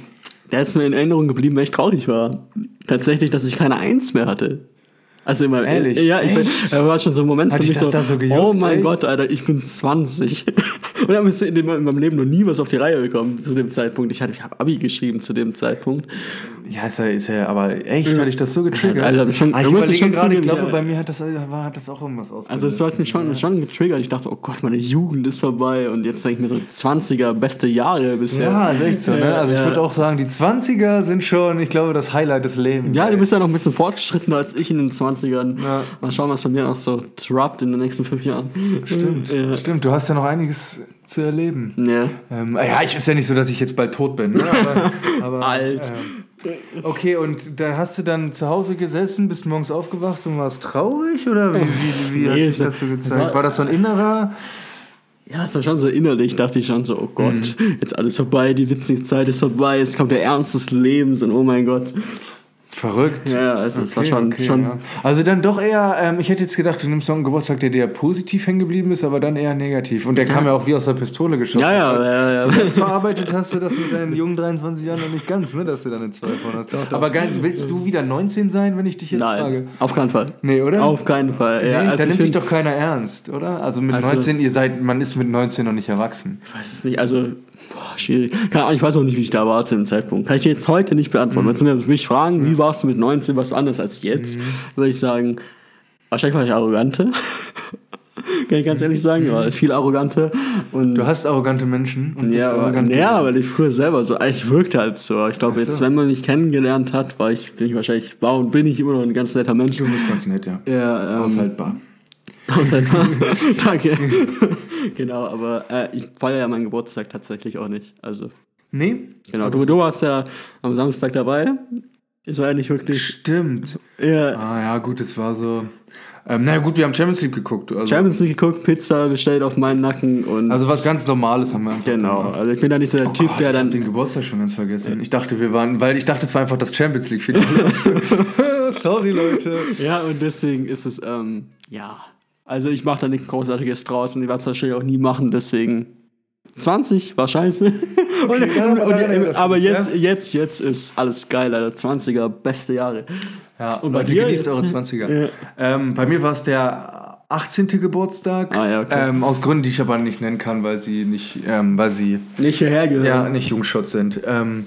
der ist mir in Erinnerung geblieben, weil ich traurig war. Tatsächlich, dass ich keine Eins mehr hatte. Also immer Ehrlich? Ja, ich bin, da war schon so ein Moment Hat mich das so, da so gejuckt? oh mein Echt? Gott, Alter, ich bin 20. Und dann ist in, dem, in meinem Leben noch nie was auf die Reihe gekommen zu dem Zeitpunkt. Ich, hatte- ich habe Abi geschrieben zu dem Zeitpunkt. Ja, ist ja, ist ja aber echt, hatte ich das so getriggert. Ja, also schon- ah, ich überlege schon gerade, ich glaube, ja. bei mir hat das, war, hat das auch irgendwas ausgelöst. Also das hat mich schon, schon getriggert. Ich dachte, oh Gott, meine Jugend ist vorbei. Und jetzt denke ich mir so, 20er, beste Jahre bisher. Ja, ist echt so, ne? Ja, Also ich ja. würde auch sagen, die 20er sind schon, ich glaube, das Highlight des Lebens. Ja, ey. du bist ja noch ein bisschen fortgeschrittener als ich in den 20ern. Ja. Mal schauen, was von mir noch so droppt in den nächsten fünf Jahren. Stimmt, Ja. stimmt. Du hast ja noch einiges zu erleben. Ja. Ähm, ja, ich ist ja nicht so, dass ich jetzt bald tot bin. Ne? Aber, aber, Alt. Ähm, okay, und da hast du dann zu Hause gesessen, bist morgens aufgewacht und warst traurig? Oder wie, wie, wie hat Nee, sich so- das so gezeigt? war- das so ein innerer? Ja, es war schon so innerlich, dachte ich schon so, oh Gott, jetzt alles vorbei, die witzige Zeit ist vorbei, jetzt kommt der Ernst des Lebens und oh mein Gott. Verrückt. Ja, also es war Okay, schon, okay, schon ja. Also dann doch eher, ähm, ich hätte jetzt gedacht, du nimmst noch einen Geburtstag, der dir positiv hängen geblieben ist, aber dann eher negativ. Und der kam ja auch wie aus der Pistole geschossen. Ja, ja, Also, ja, ja. So ganz verarbeitet hast du das mit deinen jungen 23 Jahren noch nicht ganz, ne, dass du dann eine 2 vorne hast. Aber geil, willst du wieder 19 sein, wenn ich dich jetzt frage? Nein, auf keinen Fall. Nee, oder? Auf keinen Fall. Ja, nee, also da ich nimmt dich doch keiner ernst, oder? Also mit Also- 19, ihr seid, man ist mit 19 noch nicht erwachsen. Ich weiß es nicht, also boah, schwierig. Keine Ahnung, ich weiß auch nicht, wie ich da war zu dem Zeitpunkt. Kann ich dir jetzt heute nicht beantworten. Wenn du mich fragen, wie warst du mit 19, was anders als jetzt, würde ich sagen, wahrscheinlich war ich arroganter. Kann ich ganz ehrlich sagen, war viel arroganter. Und Du hast arrogante Menschen und bist ja, aber, arrogant. ja, gewesen. weil ich früher selber so, ich wirkte halt so. Ich glaube, so. jetzt, wenn man mich kennengelernt hat, war ich, bin ich wahrscheinlich, war und bin ich immer noch ein ganz netter Mensch. Du bist ganz nett, ja. Ja, ähm, Aushaltbar. Aushaltbar. Danke. genau, aber äh, ich feiere ja meinen Geburtstag tatsächlich auch nicht. Also, Nee? genau. Du, du warst ja am Samstag dabei. Es war ja nicht wirklich. Stimmt. Ja, Ah ja, gut, es war so. Ähm, na gut, wir haben Champions League geguckt. Also, Champions League geguckt, Pizza bestellt auf meinen Nacken und. also was ganz Normales haben wir einfach genau. gemacht. Also, ich bin da nicht so der Oh Typ, Gott, der ich hab dann. den Geburtstag schon ganz vergessen. Ich dachte, wir waren, weil ich dachte, es war einfach das Champions League Finale. Sorry, Leute. Ja, und deswegen ist es, ähm, ja. Also, ich mache da nichts Großartiges draus und ich werde es wahrscheinlich auch nie machen, deswegen. 20 war scheiße. und, ja, aber und, du aber jetzt, ja? jetzt, jetzt ist alles geil, Alter. 20er, beste Jahre. Ja, Und bei Leute, dir genießt jetzt? eure 20er. Ja. Ähm, bei mir war es der 18. Geburtstag. Ah, ja, okay. ähm, aus Gründen, die ich aber nicht nennen kann, weil sie nicht, ähm, weil sie Nicht hierher gehören. ja, nicht Jungschutz sind. Ähm,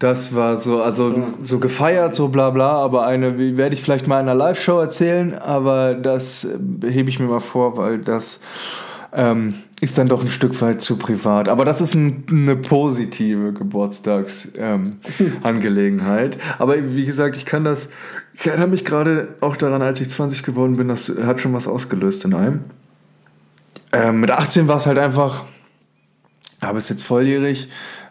das war so, also So. so, gefeiert, so bla bla, aber eine wie- werde ich vielleicht mal in einer Live-Show erzählen, aber das äh, hebe ich mir mal vor, weil das ähm, ist dann doch ein Stück weit zu privat. Aber das ist ein, eine positive Geburtstagsangelegenheit. Ähm, aber wie gesagt, ich kann das, ich erinnere mich gerade auch daran, als ich 20 geworden bin, das hat schon was ausgelöst in einem. Ähm, mit 18 war es halt einfach, aber ist jetzt volljährig.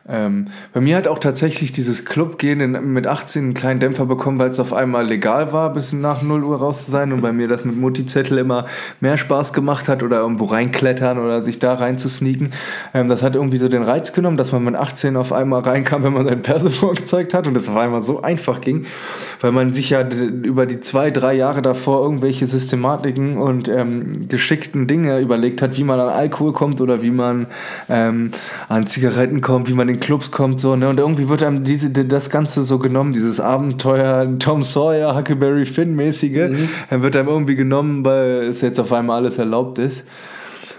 Ähm, bei mir hat auch tatsächlich dieses Clubgehen in, mit 18 einen kleinen Dämpfer bekommen, weil es auf einmal legal war, bis nach 0 Uhr raus zu sein und bei mir das mit Mutti-Zettel immer mehr Spaß gemacht hat oder irgendwo reinklettern oder sich da rein zu sneaken. Ähm, das hat irgendwie so den Reiz genommen, dass man mit 18 auf einmal reinkam, wenn man sein Perso vorgezeigt hat und das auf einmal so einfach ging, weil man sich ja über die zwei, drei Jahre davor irgendwelche Systematiken und ähm, geschickten Dinge überlegt hat, wie man an Alkohol kommt oder wie man ähm, an Zigaretten kommt, wie man in Clubs kommt, so, ne? Und irgendwie wird einem diese, das Ganze so genommen, dieses Abenteuer Tom Sawyer, Huckleberry Finn-mäßige, dann wird einem irgendwie genommen, weil es jetzt auf einmal alles erlaubt ist.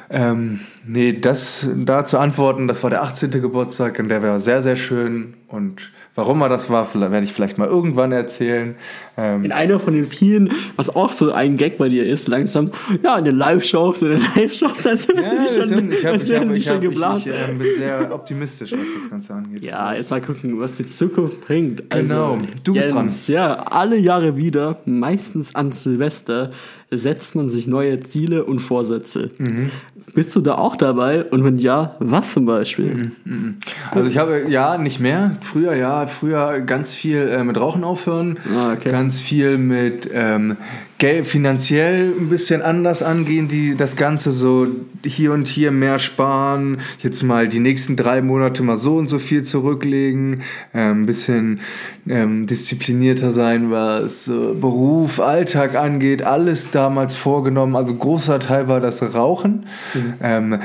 Ähm, nee, das da zu antworten, das war der 18. Geburtstag und der war sehr, sehr schön. Und warum er das war, werde ich vielleicht mal irgendwann erzählen. Ähm, In einer von den vielen, was auch so ein Gag bei dir ist, langsam, ja, in den Live-Shows, in den Live-Shows, als wären ja, die schon, sind, ich als ich wären hab, die ich schon hab, ich, geplant. ich, ähm, bin sehr optimistisch, was das Ganze angeht. Ja, jetzt mal gucken, was die Zukunft bringt. Also, Genau, du bist Jens, Ja, alle Jahre wieder, meistens an Silvester, setzt man sich neue Ziele und Vorsätze. Mhm. Bist du da auch dabei? Und wenn ja, was zum Beispiel? Also ich habe, ja, nicht mehr. Früher, ja, früher ganz viel äh, mit Rauchen aufhören. Ah, okay. Ganz viel mit ähm, finanziell ein bisschen anders angehen, die das Ganze so hier und hier mehr sparen, jetzt mal die nächsten drei Monate mal so und so viel zurücklegen, äh, ein bisschen ähm, disziplinierter sein, was äh, Beruf, Alltag angeht, alles damals vorgenommen. Also großer Teil war das Rauchen. Mhm. Ähm,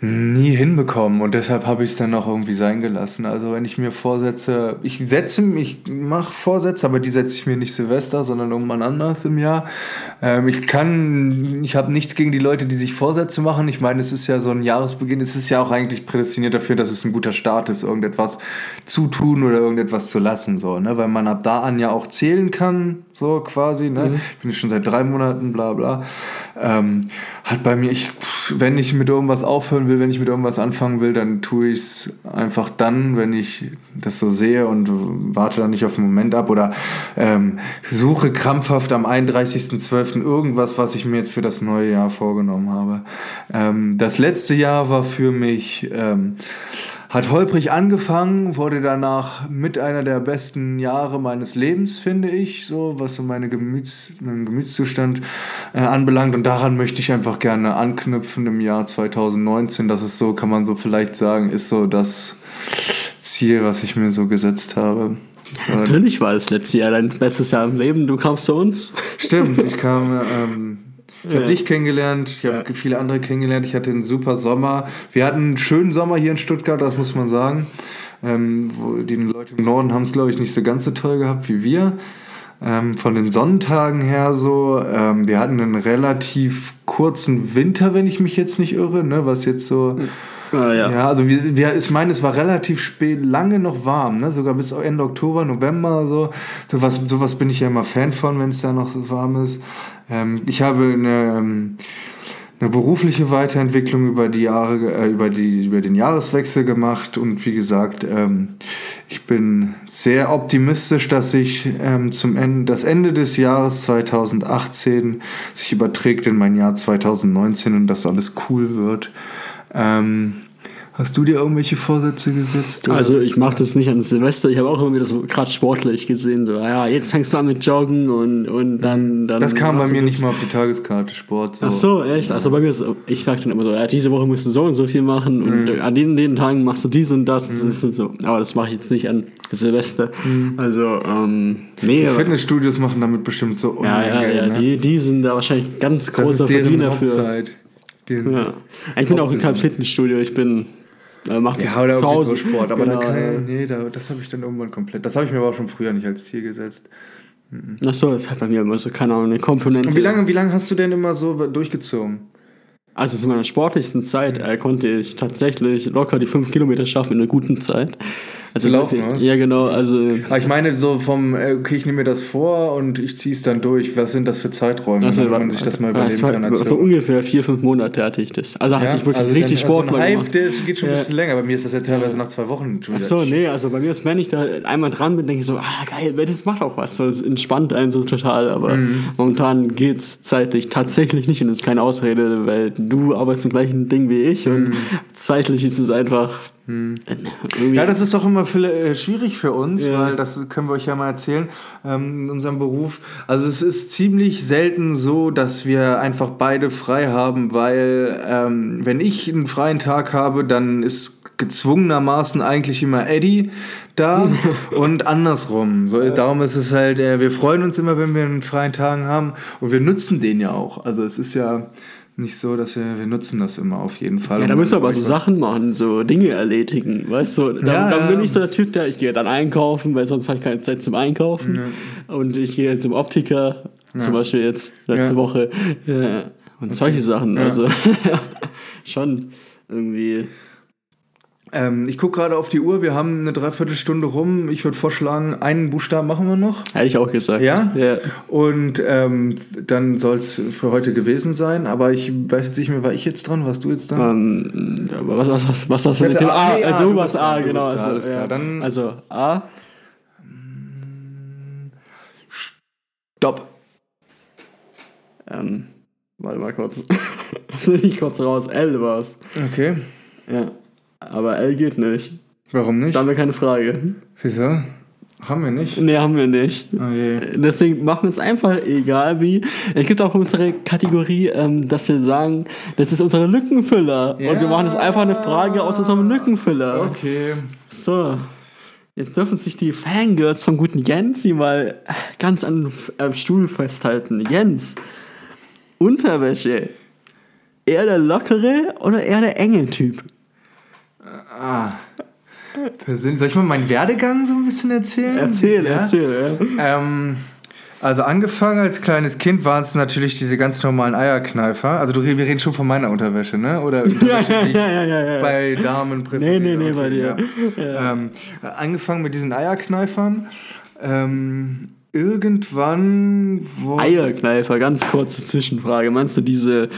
nie hinbekommen und deshalb habe ich es dann auch irgendwie sein gelassen. Also wenn ich mir vorsetze, ich setze, ich mache Vorsätze, aber die setze ich mir nicht Silvester, sondern irgendwann anders im Jahr. Ähm, ich kann, ich habe nichts gegen die Leute, die sich Vorsätze machen. Ich meine, es ist ja so ein Jahresbeginn, es ist ja auch eigentlich prädestiniert dafür, dass es ein guter Start ist, irgendetwas zu tun oder irgendetwas zu lassen, so, ne? weil man ab da an ja auch zählen kann, so quasi. Ne? Mhm. Ich bin schon seit drei Monaten, bla bla. Ähm, hat bei mir, ich, wenn ich mit irgendwas aufhören will, wenn ich mit irgendwas anfangen will, dann tue ich es einfach dann, wenn ich das so sehe und warte dann nicht auf den Moment ab oder ähm, suche krampfhaft am 31.12. irgendwas, was ich mir jetzt für das neue Jahr vorgenommen habe. Ähm, das letzte Jahr war für mich ähm, hat holprig angefangen, wurde danach mit einer der besten Jahre meines Lebens, finde ich, so was so meine Gemüts, meinen Gemütszustand äh, anbelangt. Und daran möchte ich einfach gerne anknüpfen im Jahr 2019. Das ist so, kann man so vielleicht sagen, ist so das Ziel, was ich mir so gesetzt habe. So. Natürlich war es letztes Jahr dein bestes Jahr im Leben. Du kamst zu uns. Stimmt, ich kam ähm, ich habe ja. dich kennengelernt, ich habe ja. viele andere kennengelernt. Ich hatte einen super Sommer. Wir hatten einen schönen Sommer hier in Stuttgart, das muss man sagen. Ähm, die Leute im Norden haben es, glaube ich, nicht so ganz so toll gehabt wie wir. Ähm, von den Sonnentagen her so. Ähm, wir hatten einen relativ kurzen Winter, wenn ich mich jetzt nicht irre, ne, was jetzt so. Ah, ja. ja, also wir, wir, ich meine, es war relativ spät, lange noch warm, ne? sogar bis Ende Oktober, November so. Sowas, sowas bin ich ja immer Fan von, wenn es da noch warm ist. Ähm, ich habe eine, ähm, eine berufliche Weiterentwicklung über die Jahre, äh, über, die, über den Jahreswechsel gemacht und wie gesagt, ähm, ich bin sehr optimistisch, dass sich ähm, zum Ende, das Ende des Jahres 2018 sich überträgt in mein Jahr 2019 und dass alles cool wird. Ähm, Hast du dir irgendwelche Vorsätze gesetzt? Also ich mache das nicht an Silvester. Ich habe auch immer wieder so gerade sportlich gesehen. So, ja, jetzt fängst du an mit Joggen und, und dann, dann. Das kam bei mir nicht mal auf die Tageskarte Sport. So. Ach so, echt? Also bei mir ist, ich sage dann immer so, ja, diese Woche musst du so und so viel machen und mhm. an den, den Tagen machst du dies und das. Mhm. das so. Aber das mache ich jetzt nicht an Silvester. Mhm. Also, ähm, nee. Die Fitnessstudios machen damit bestimmt so Ja, ja, ja. Ne? Die, die sind da wahrscheinlich ganz großer Verdiener für. Ja. Ich bin auch in keinem Fitnessstudio. Ich bin äh, macht ja, oder zu Hause. Sport, aber genau, da kann, nee, da, das habe ich dann irgendwann komplett. Das habe ich mir aber auch schon früher nicht als Ziel gesetzt. Mhm. Ach so, das hat bei mir immer so, keine Ahnung, eine Komponente. Und wie lange, wie lange hast du denn immer so durchgezogen? Also zu meiner sportlichsten Zeit äh, konnte ich tatsächlich locker die 5 Kilometer schaffen in einer guten Zeit. Also laufen, was? Ja, genau. Also, Aber ich meine, so vom, äh, okay, ich nehme mir das vor und ich ziehe es dann durch. Was sind das für Zeiträume, also, wenn man sich das mal überlegen kann? Also so ungefähr vier, fünf Monate hatte ich das. Also hatte ich wirklich also richtig dann, Sport also ein Hype, der geht schon ein bisschen länger. Bei mir ist das ja teilweise nach zwei Wochen. Ach so, nee, also bei mir ist, wenn ich da einmal dran bin, denke ich so, ah geil, das macht auch was. So, das entspannt einen so total. Aber mhm. momentan geht es zeitlich tatsächlich nicht und das ist keine Ausrede, weil du arbeitest im gleichen Ding wie ich und mhm. zeitlich ist es einfach hm. Ja, das ist auch immer für, äh, schwierig für uns, ja. weil das können wir euch ja mal erzählen ähm, in unserem Beruf. Also es ist ziemlich selten so, dass wir einfach beide frei haben, weil ähm, wenn ich einen freien Tag habe, dann ist gezwungenermaßen eigentlich immer Eddie da und andersrum. So, darum ist es halt, äh, wir freuen uns immer, wenn wir einen freien Tag haben und wir nutzen den ja auch. Also es ist ja nicht so, dass wir, wir nutzen das immer auf jeden Fall. Ja, da müssen wir aber so Sachen machen, so Dinge erledigen, weißt du? Dann, ja, dann bin ich so der Typ, der, ich gehe dann einkaufen, weil sonst habe ich keine Zeit zum Einkaufen. Ja. Und ich gehe zum Optiker, ja. zum Beispiel jetzt letzte Woche. und okay. solche Sachen, also schon irgendwie ähm, ich gucke gerade auf die Uhr, wir haben eine Dreiviertelstunde rum. Ich würde vorschlagen, einen Buchstaben machen wir noch. Hätte ich auch gesagt. Ja? ja. Und ähm, dann soll es für heute gewesen sein. Aber ich weiß jetzt nicht mehr, war ich jetzt dran? Warst du jetzt dran? Um, ähm, was, was, was, was hast du mit dem A? Nee, A, du, warst A, genau. Also, alles klar. Ja. Dann, also A. Stopp. Ähm, warte mal kurz. nicht kurz raus. L war's. Okay. Ja. Aber L geht nicht. Warum nicht? Da haben wir keine Frage. Wieso? Haben wir nicht? Nee, haben wir nicht. Oh. Deswegen machen wir es einfach egal wie. Es gibt auch unsere Kategorie, ähm, dass wir sagen, das ist unsere Lückenfüller. Und wir machen jetzt einfach eine Frage aus unserem Lückenfüller. Okay. So. Jetzt dürfen sich die Fangirls vom guten Jens sie mal ganz an äh, Stuhl festhalten. Jens, Unterwäsche. Eher der lockere oder eher der enge Typ? Ah. Persönlich, soll ich mal meinen Werdegang so ein bisschen erzählen? Erzähl, Ja? erzähl. Ja. Ähm, also angefangen als kleines Kind waren es natürlich diese ganz normalen Eierkneifer. Also du, wir reden schon von meiner Unterwäsche, ne? Oder Ja, Unterwäsche, ja, ja, ja, ja, ja. bei Damen Nee, nee, nee, bei dir. Ja. Ähm, angefangen mit diesen Eierkneifern. Ähm, irgendwann... Wo, Eierkneifer, ganz kurze Zwischenfrage. Meinst du diese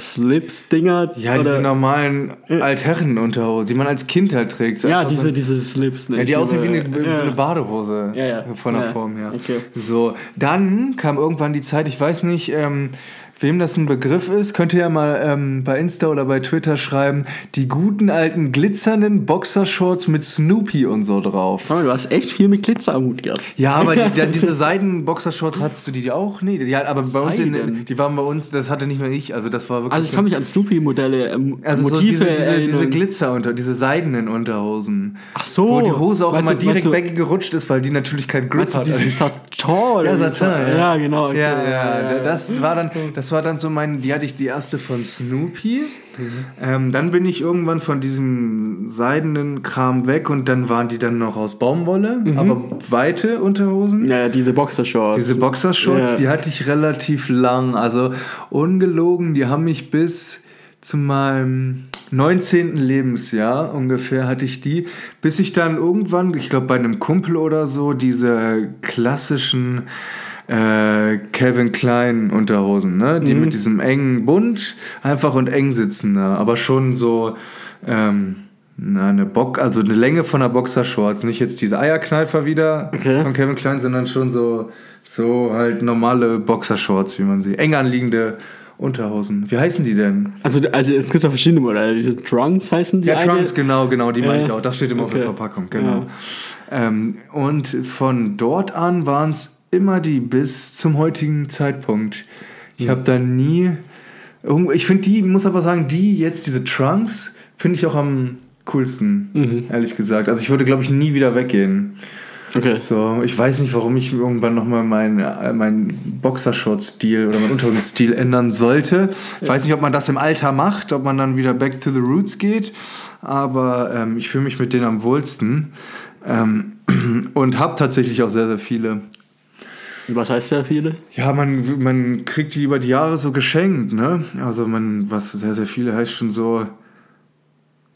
Slips-Dinger? Ja, diese Oder- normalen Altherrenunterhosen, die man als Kind halt trägt. ja, Einfach so- diese, diese Slips. Ne? Ja, die aussehen wie eine, ja. eine Badehose Ja, ja. von der. Form her. Okay. So, dann kam irgendwann die Zeit, ich weiß nicht, ähm, wem das ein Begriff ist, könnt ihr ja mal ähm, bei Insta oder bei Twitter schreiben, die guten alten glitzernden Boxershorts mit Snoopy und so drauf. Mal, du hast echt viel mit Glitzer am Hut gehabt. Ja, aber die, die, diese Seiden-Boxershorts hattest du die auch? Nee, die, aber bei uns, in, die waren bei uns, das hatte nicht nur ich, also das war wirklich... Also ich kann mich an Snoopy-Modelle, ähm, also so Motive diese, diese, diese erinnern. Glitzer unter, diese seidenen Unterhosen. Ach so. Wo die Hose auch immer du- direkt du- weggerutscht ist, weil die natürlich keinen Grip Meinst du hat. dieses Satin? Ja, wie- ja. Ja, genau. okay. Ja, ja, das war dann, das war dann so mein, die hatte ich die erste von Snoopy. Ähm, dann bin ich irgendwann von diesem seidenen Kram weg und dann waren die dann noch aus Baumwolle, aber weite Unterhosen. Ja, ja, diese Boxershorts. Diese Boxershorts, Ja. die hatte ich relativ lang, also ungelogen, die haben mich bis zu meinem 19. Lebensjahr ungefähr hatte ich die, bis ich dann irgendwann, ich glaube bei einem Kumpel oder so, diese klassischen äh, Calvin Klein Unterhosen, ne? die mit diesem engen Bund, einfach und eng sitzen, ne? aber schon so ähm, na, eine Bock, also eine Länge von einer Boxershorts, nicht jetzt diese Eierkneifer wieder Okay. von Calvin Klein, sondern schon so so halt normale Boxershorts, wie man sie, eng anliegende Unterhosen. Wie heißen die denn? Also, also es gibt ja verschiedene Modelle. Diese Trunks heißen die Ja, eine. Trunks, genau, genau, die meine Äh, ich auch. Das steht immer auf der okay. Verpackung, genau. Ähm, und von dort an waren es immer die bis zum heutigen Zeitpunkt. Ich habe da nie. Ich finde die, muss aber sagen, die jetzt, diese Trunks, finde ich auch am coolsten, Mhm. ehrlich gesagt. Also ich würde, glaube ich, nie wieder weggehen. Okay. So, ich weiß nicht, warum ich irgendwann nochmal meinen äh, mein Boxershort-Stil oder meinen Unterhosenstil ändern sollte. Ich weiß nicht, ob man das im Alter macht, ob man dann wieder back to the roots geht, aber ähm, ich fühle mich mit denen am wohlsten ähm, und habe tatsächlich auch sehr, sehr viele. Was heißt sehr viele? Ja, man, man kriegt die über die Jahre so geschenkt, ne? Also man, was sehr, sehr viele heißt schon so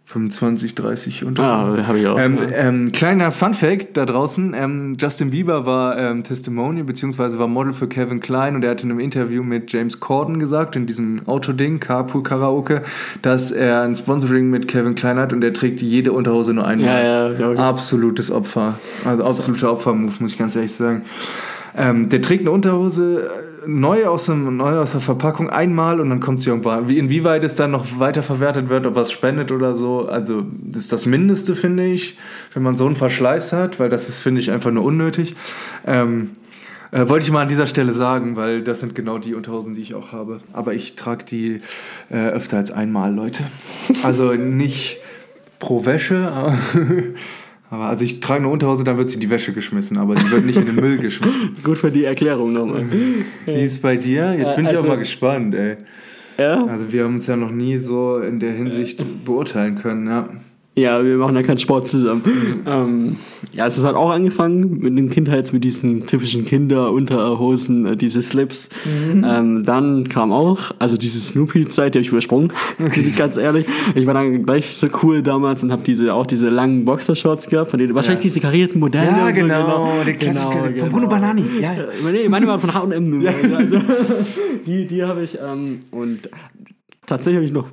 25, 30 und Ah, habe ich auch. ähm, ja. ähm, kleiner Fun-Fact da draußen: ähm, Justin Bieber war ähm, Testimonial beziehungsweise war Model für Kevin Klein und er hat in einem Interview mit James Corden gesagt, in diesem Autoding, Carpool Karaoke, dass er ein Sponsoring mit Kevin Klein hat und er trägt jede Unterhose nur einmal. Ja, ja, ja. Absolutes Opfer. Also absoluter Opfermove, muss ich ganz ehrlich sagen. Ähm, der trägt eine Unterhose äh, neu aus, dem, neu aus der Verpackung einmal und dann kommt sie irgendwann. Wie, inwieweit es dann noch weiterverwertet wird, ob er es spendet oder so, also das ist das Mindeste, finde ich, wenn man so einen Verschleiß hat, weil das ist, finde ich, einfach nur unnötig. Ähm, äh, wollte ich mal an dieser Stelle sagen, weil das sind genau die Unterhosen, die ich auch habe. Aber ich trage die äh, öfter als einmal, Leute. Also nicht pro Wäsche, aber, also ich trage eine Unterhose, dann wird sie in die Wäsche geschmissen, aber sie wird nicht in den Müll geschmissen. Gut für die Erklärung nochmal. Wie ist bei dir? Jetzt bin ich also- auch mal gespannt, ey. Ja? Also wir haben uns ja noch nie so in der Hinsicht beurteilen können, ja. Ja, wir machen ja keinen Sport zusammen. Ähm, ja, es hat auch angefangen mit dem Kindheits, mit diesen typischen Kinderunterhosen, äh, diese Slips. Ähm, dann kam auch, also diese Snoopy-Zeit, die habe ich übersprungen, bin ich ganz ehrlich. Ich war dann gleich so cool damals und habe diese, auch diese langen Boxershorts gehabt, von denen, wahrscheinlich diese karierten Modelle. Ja, und so, genau, der klassische von Bruno Banani, ja. Äh, Nee, meine waren von H&M. Also, die die habe ich ähm, und tatsächlich habe ich noch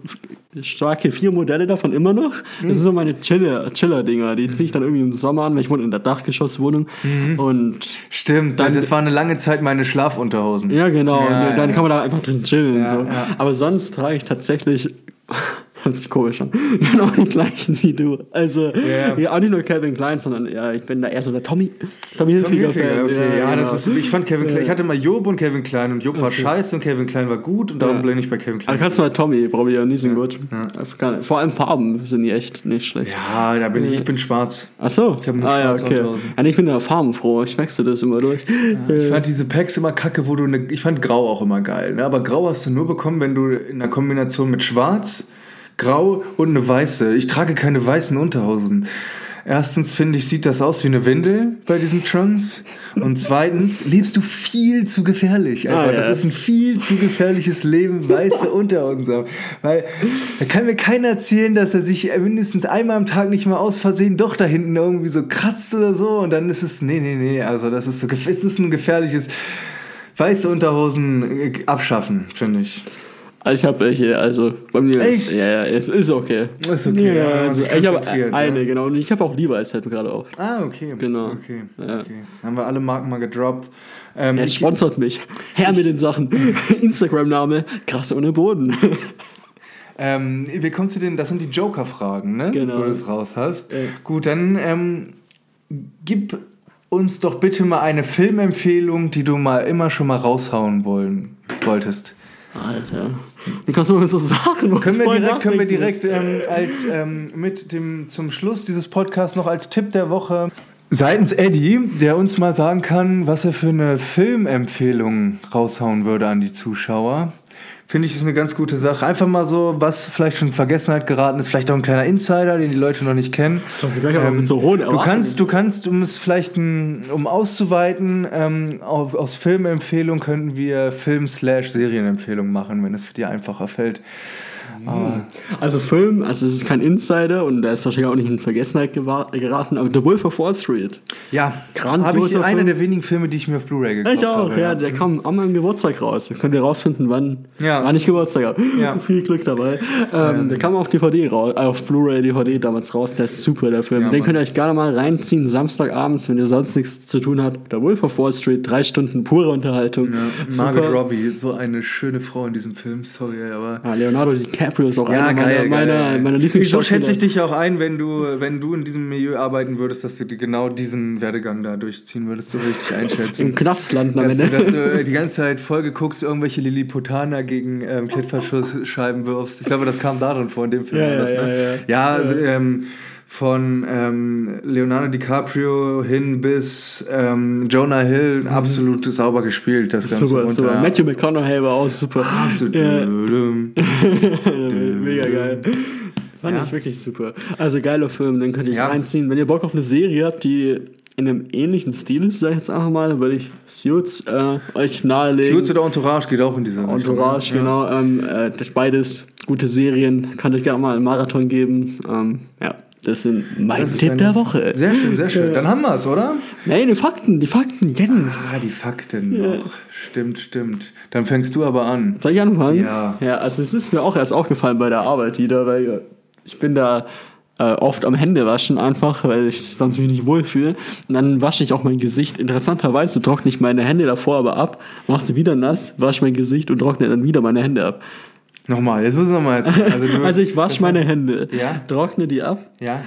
starke vier Modelle davon immer noch. Das sind so meine Chiller- Chiller-Dinger. Die ziehe ich dann irgendwie im Sommer an, weil ich wohne in der Dachgeschosswohnung. Und Stimmt, Dann- das war eine lange Zeit meine Schlafunterhosen. ja, genau. Ja, und dann ja. kann man da einfach drin chillen. Ja, so. ja. Aber sonst trage ich tatsächlich Hört sich komisch an. Genau die gleichen wie du. Also, Ja. ja, auch nicht nur Calvin Klein, sondern ja, ich bin da eher so der Tommy. Tommy Tommy Hilfiger Hilfiger, Fan. okay. Ja, das genau. ist, ich fand Kevin Klein, ich hatte mal Job und Kevin Klein und Job war scheiße und Kevin Klein war gut und darum Ja. blende ich bei Kevin Klein. Also kannst du mal Tommy probieren, die sind gut. Vor allem Farben sind die echt nicht schlecht. Ja, da bin ich, ich bin schwarz. Ach so. Ich hab nur ah, ja, okay. auch. Ja, ich bin da farbenfroh. Ich wechsle das immer durch. Ich fand diese Packs immer kacke, wo du eine. Ich fand Grau auch immer geil. Ne? Aber Grau hast du nur bekommen, wenn du in einer Kombination mit Schwarz, Grau und eine weiße. Ich trage keine weißen Unterhosen. Erstens finde ich, sieht das aus wie eine Windel bei diesen Trunks. Und zweitens lebst du viel zu gefährlich. Einfach. Ah, ja. Das ist ein viel zu gefährliches Leben, weiße Unterhosen zu haben. Weil da kann mir keiner erzählen, dass er sich mindestens einmal am Tag nicht mal aus Versehen doch da hinten irgendwie so kratzt oder so. Und dann ist es, nee, nee, nee. Also das ist so, es ist ein gefährliches, weiße Unterhosen äh, abschaffen, finde ich. Also ich habe welche, also bei mir ist, Echt? ja, ja, es ist okay. Ist okay, ja, also, ich habe eine, ja. genau. Und ich habe auch lieber als mir gerade auf. Ah, okay. Genau. Okay, Ja. okay. Haben wir alle Marken mal gedroppt. Ähm, Er sponsert mich. Her mit den Sachen. Instagram-Name, krass ohne Boden. ähm, wir kommen zu den, das sind die Joker-Fragen, ne? Genau. Wo du es raus hast. Ja. Gut, dann ähm, gib uns doch bitte mal eine Filmempfehlung, die du mal immer schon mal raushauen wollen, wolltest. Alter. Wie kannst du mal so Sachen Können wir direkt, können wir direkt ähm, als ähm, mit dem zum Schluss dieses Podcasts noch als Tipp der Woche seitens Eddie, der uns mal sagen kann, was er für eine Filmempfehlung raushauen würde an die Zuschauer. Finde ich ist eine ganz gute Sache. Einfach mal so, was vielleicht schon in Vergessenheit geraten ist, vielleicht auch ein kleiner Insider, den die Leute noch nicht kennen. Das ist gleich aber mit so hohen du kannst, du kannst, um es vielleicht ein, um auszuweiten, ähm, auf, aus Filmempfehlung könnten wir Film-Serienempfehlung machen, wenn es für dir einfacher fällt. Aber Also Film, also es ist kein Insider und der ist wahrscheinlich auch nicht in Vergessenheit geraten, aber The Wolf of Wall Street. Ja, habe ich einer Film. der wenigen Filme, die ich mir auf Blu-ray gekauft Ich auch, habe. ja, der kam an meinem Geburtstag raus. Dann könnt ihr rausfinden, wann, Ja. wann ich Geburtstag habe. Ja. Viel Glück dabei. Ähm, Der kam auf DVD raus, äh, auf Blu-ray, DVD damals raus. Der ist super, der Film. Ja, Den Mann. könnt ihr euch gerne mal reinziehen, Samstagabends, wenn ihr sonst nichts zu tun habt. Der Wolf of Wall Street, drei Stunden pure Unterhaltung. Margot Super. Robbie, so eine schöne Frau in diesem Film, sorry, aber. Ah, Leonardo DiCaprio ist auch Ja, einer geil, meiner, meiner, geil. meiner So Lieblingsschauspieler. schätze ich dich auch ein, wenn du, wenn du in diesem Milieu arbeiten würdest, dass du dir genau diesen Werdegang da durchziehen würdest, so würde ich dich einschätzen. Im Knast landen am Dass du, Ende. dass du die ganze Zeit Folge guckst, irgendwelche Lilliputaner gegen ähm, Klettverschlussscheiben wirfst. Ich glaube, das kam darin vor in dem Film. Ja, das, ja, ne? ja, ja. ja also, ähm, von ähm, Leonardo DiCaprio hin bis ähm, Jonah Hill absolut sauber gespielt, das Ganze. Mhm. Super, super. Matthew McConaughey war auch super. Absolut. Ja. Mega geil. Fand Ja. ich wirklich super. Also geiler Film, den könnt ihr Ja. reinziehen. Wenn ihr Bock auf eine Serie habt, die in einem ähnlichen Stil ist, sag ich jetzt einfach mal, würde ich Suits äh, euch nahelegen. Suits oder Entourage geht auch in diese Richtung. Entourage, Ja. genau. Ähm, äh, beides gute Serien. Kann euch gerne mal einen Marathon geben. Ähm, ja, das sind mein Das Tipp der Woche. Sehr schön, sehr schön. Dann haben wir es, oder? Nee, die Fakten, die Fakten, Jens. Ah, die Fakten noch. Stimmt, stimmt. Dann fängst du aber an. Soll ich anfangen? Ja. Ja, also es ist mir auch erst aufgefallen bei der Arbeit wieder, weil ich bin da äh, oft am Händewaschen einfach, weil ich sonst mich nicht wohlfühle. Und dann wasche ich auch mein Gesicht. Interessanterweise trockne ich meine Hände davor aber ab, mache sie wieder nass, wasche mein Gesicht und trockne dann wieder meine Hände ab. Nochmal, jetzt müssen wir nochmal jetzt. Also, du, Also ich wasche meine Hände, Ja. trockne die ab, Ja.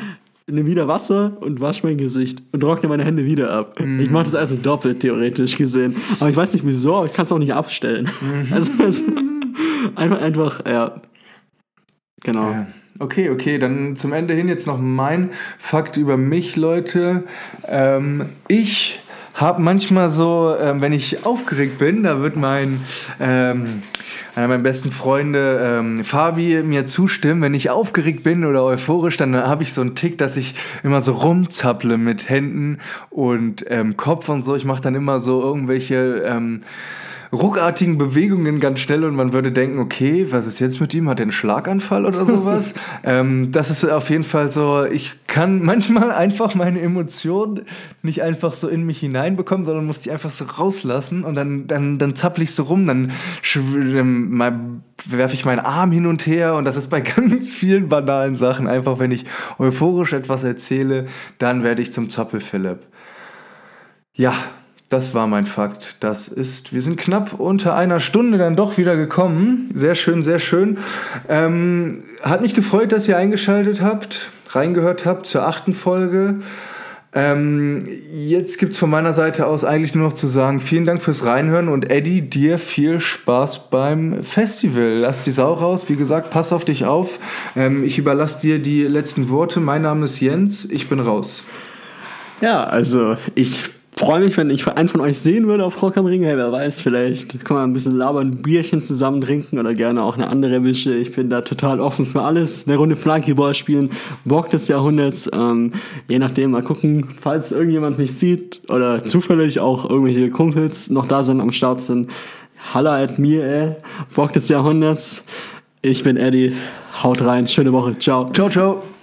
nehme wieder Wasser und wasche mein Gesicht und trockne meine Hände wieder ab. Ich mache das also doppelt, theoretisch gesehen. Aber ich weiß nicht wieso, aber ich kann es auch nicht abstellen. Also, also einfach, einfach, ja. Genau. Ja. Okay, okay, dann zum Ende hin jetzt noch mein Fakt über mich, Leute. Ähm, ich habe manchmal so, ähm, wenn ich aufgeregt bin, da wird mein ähm, einer meiner besten Freunde, ähm, Fabi, mir zustimmen. Wenn ich aufgeregt bin oder euphorisch, dann habe ich so einen Tick, dass ich immer so rumzapple mit Händen und ähm, Kopf und so. Ich mache dann immer so irgendwelche ähm, ruckartigen Bewegungen ganz schnell und man würde denken, okay, was ist jetzt mit ihm? Hat er einen Schlaganfall oder sowas? ähm, das ist auf jeden Fall so, ich kann manchmal einfach meine Emotionen nicht einfach so in mich hineinbekommen, sondern muss die einfach so rauslassen und dann, dann, dann zappel ich so rum, dann werfe ich meinen Arm hin und her und das ist bei ganz vielen banalen Sachen. Einfach, wenn ich euphorisch etwas erzähle, dann werde ich zum Zappel-Philipp. Ja, das war mein Fakt. Das ist, wir sind knapp unter einer Stunde dann doch wieder gekommen. Sehr schön, sehr schön. Ähm, hat mich gefreut, dass ihr eingeschaltet habt, reingehört habt zur achten Folge. Ähm, jetzt gibt es von meiner Seite aus eigentlich nur noch zu sagen, vielen Dank fürs Reinhören und Eddie, dir viel Spaß beim Festival. Lass die Sau raus, wie gesagt, pass auf dich auf. Ähm, ich überlasse dir die letzten Worte. Mein Name ist Jens, ich bin raus. Ja, also ich freue mich, wenn ich einen von euch sehen würde auf Rock am Ring. Hey, wer weiß, vielleicht kann man ein bisschen labern, ein Bierchen zusammen trinken oder gerne auch eine andere Wische. Ich bin da total offen für alles. Eine Runde Flunkyball spielen, Bock des Jahrhunderts. Ähm, je nachdem, mal gucken, falls irgendjemand mich sieht oder zufällig auch irgendwelche Kumpels noch da sind, am Start sind. Halla at mir, ey. Bock des Jahrhunderts. Ich bin Eddie. Haut rein. Schöne Woche. Ciao. Ciao, ciao.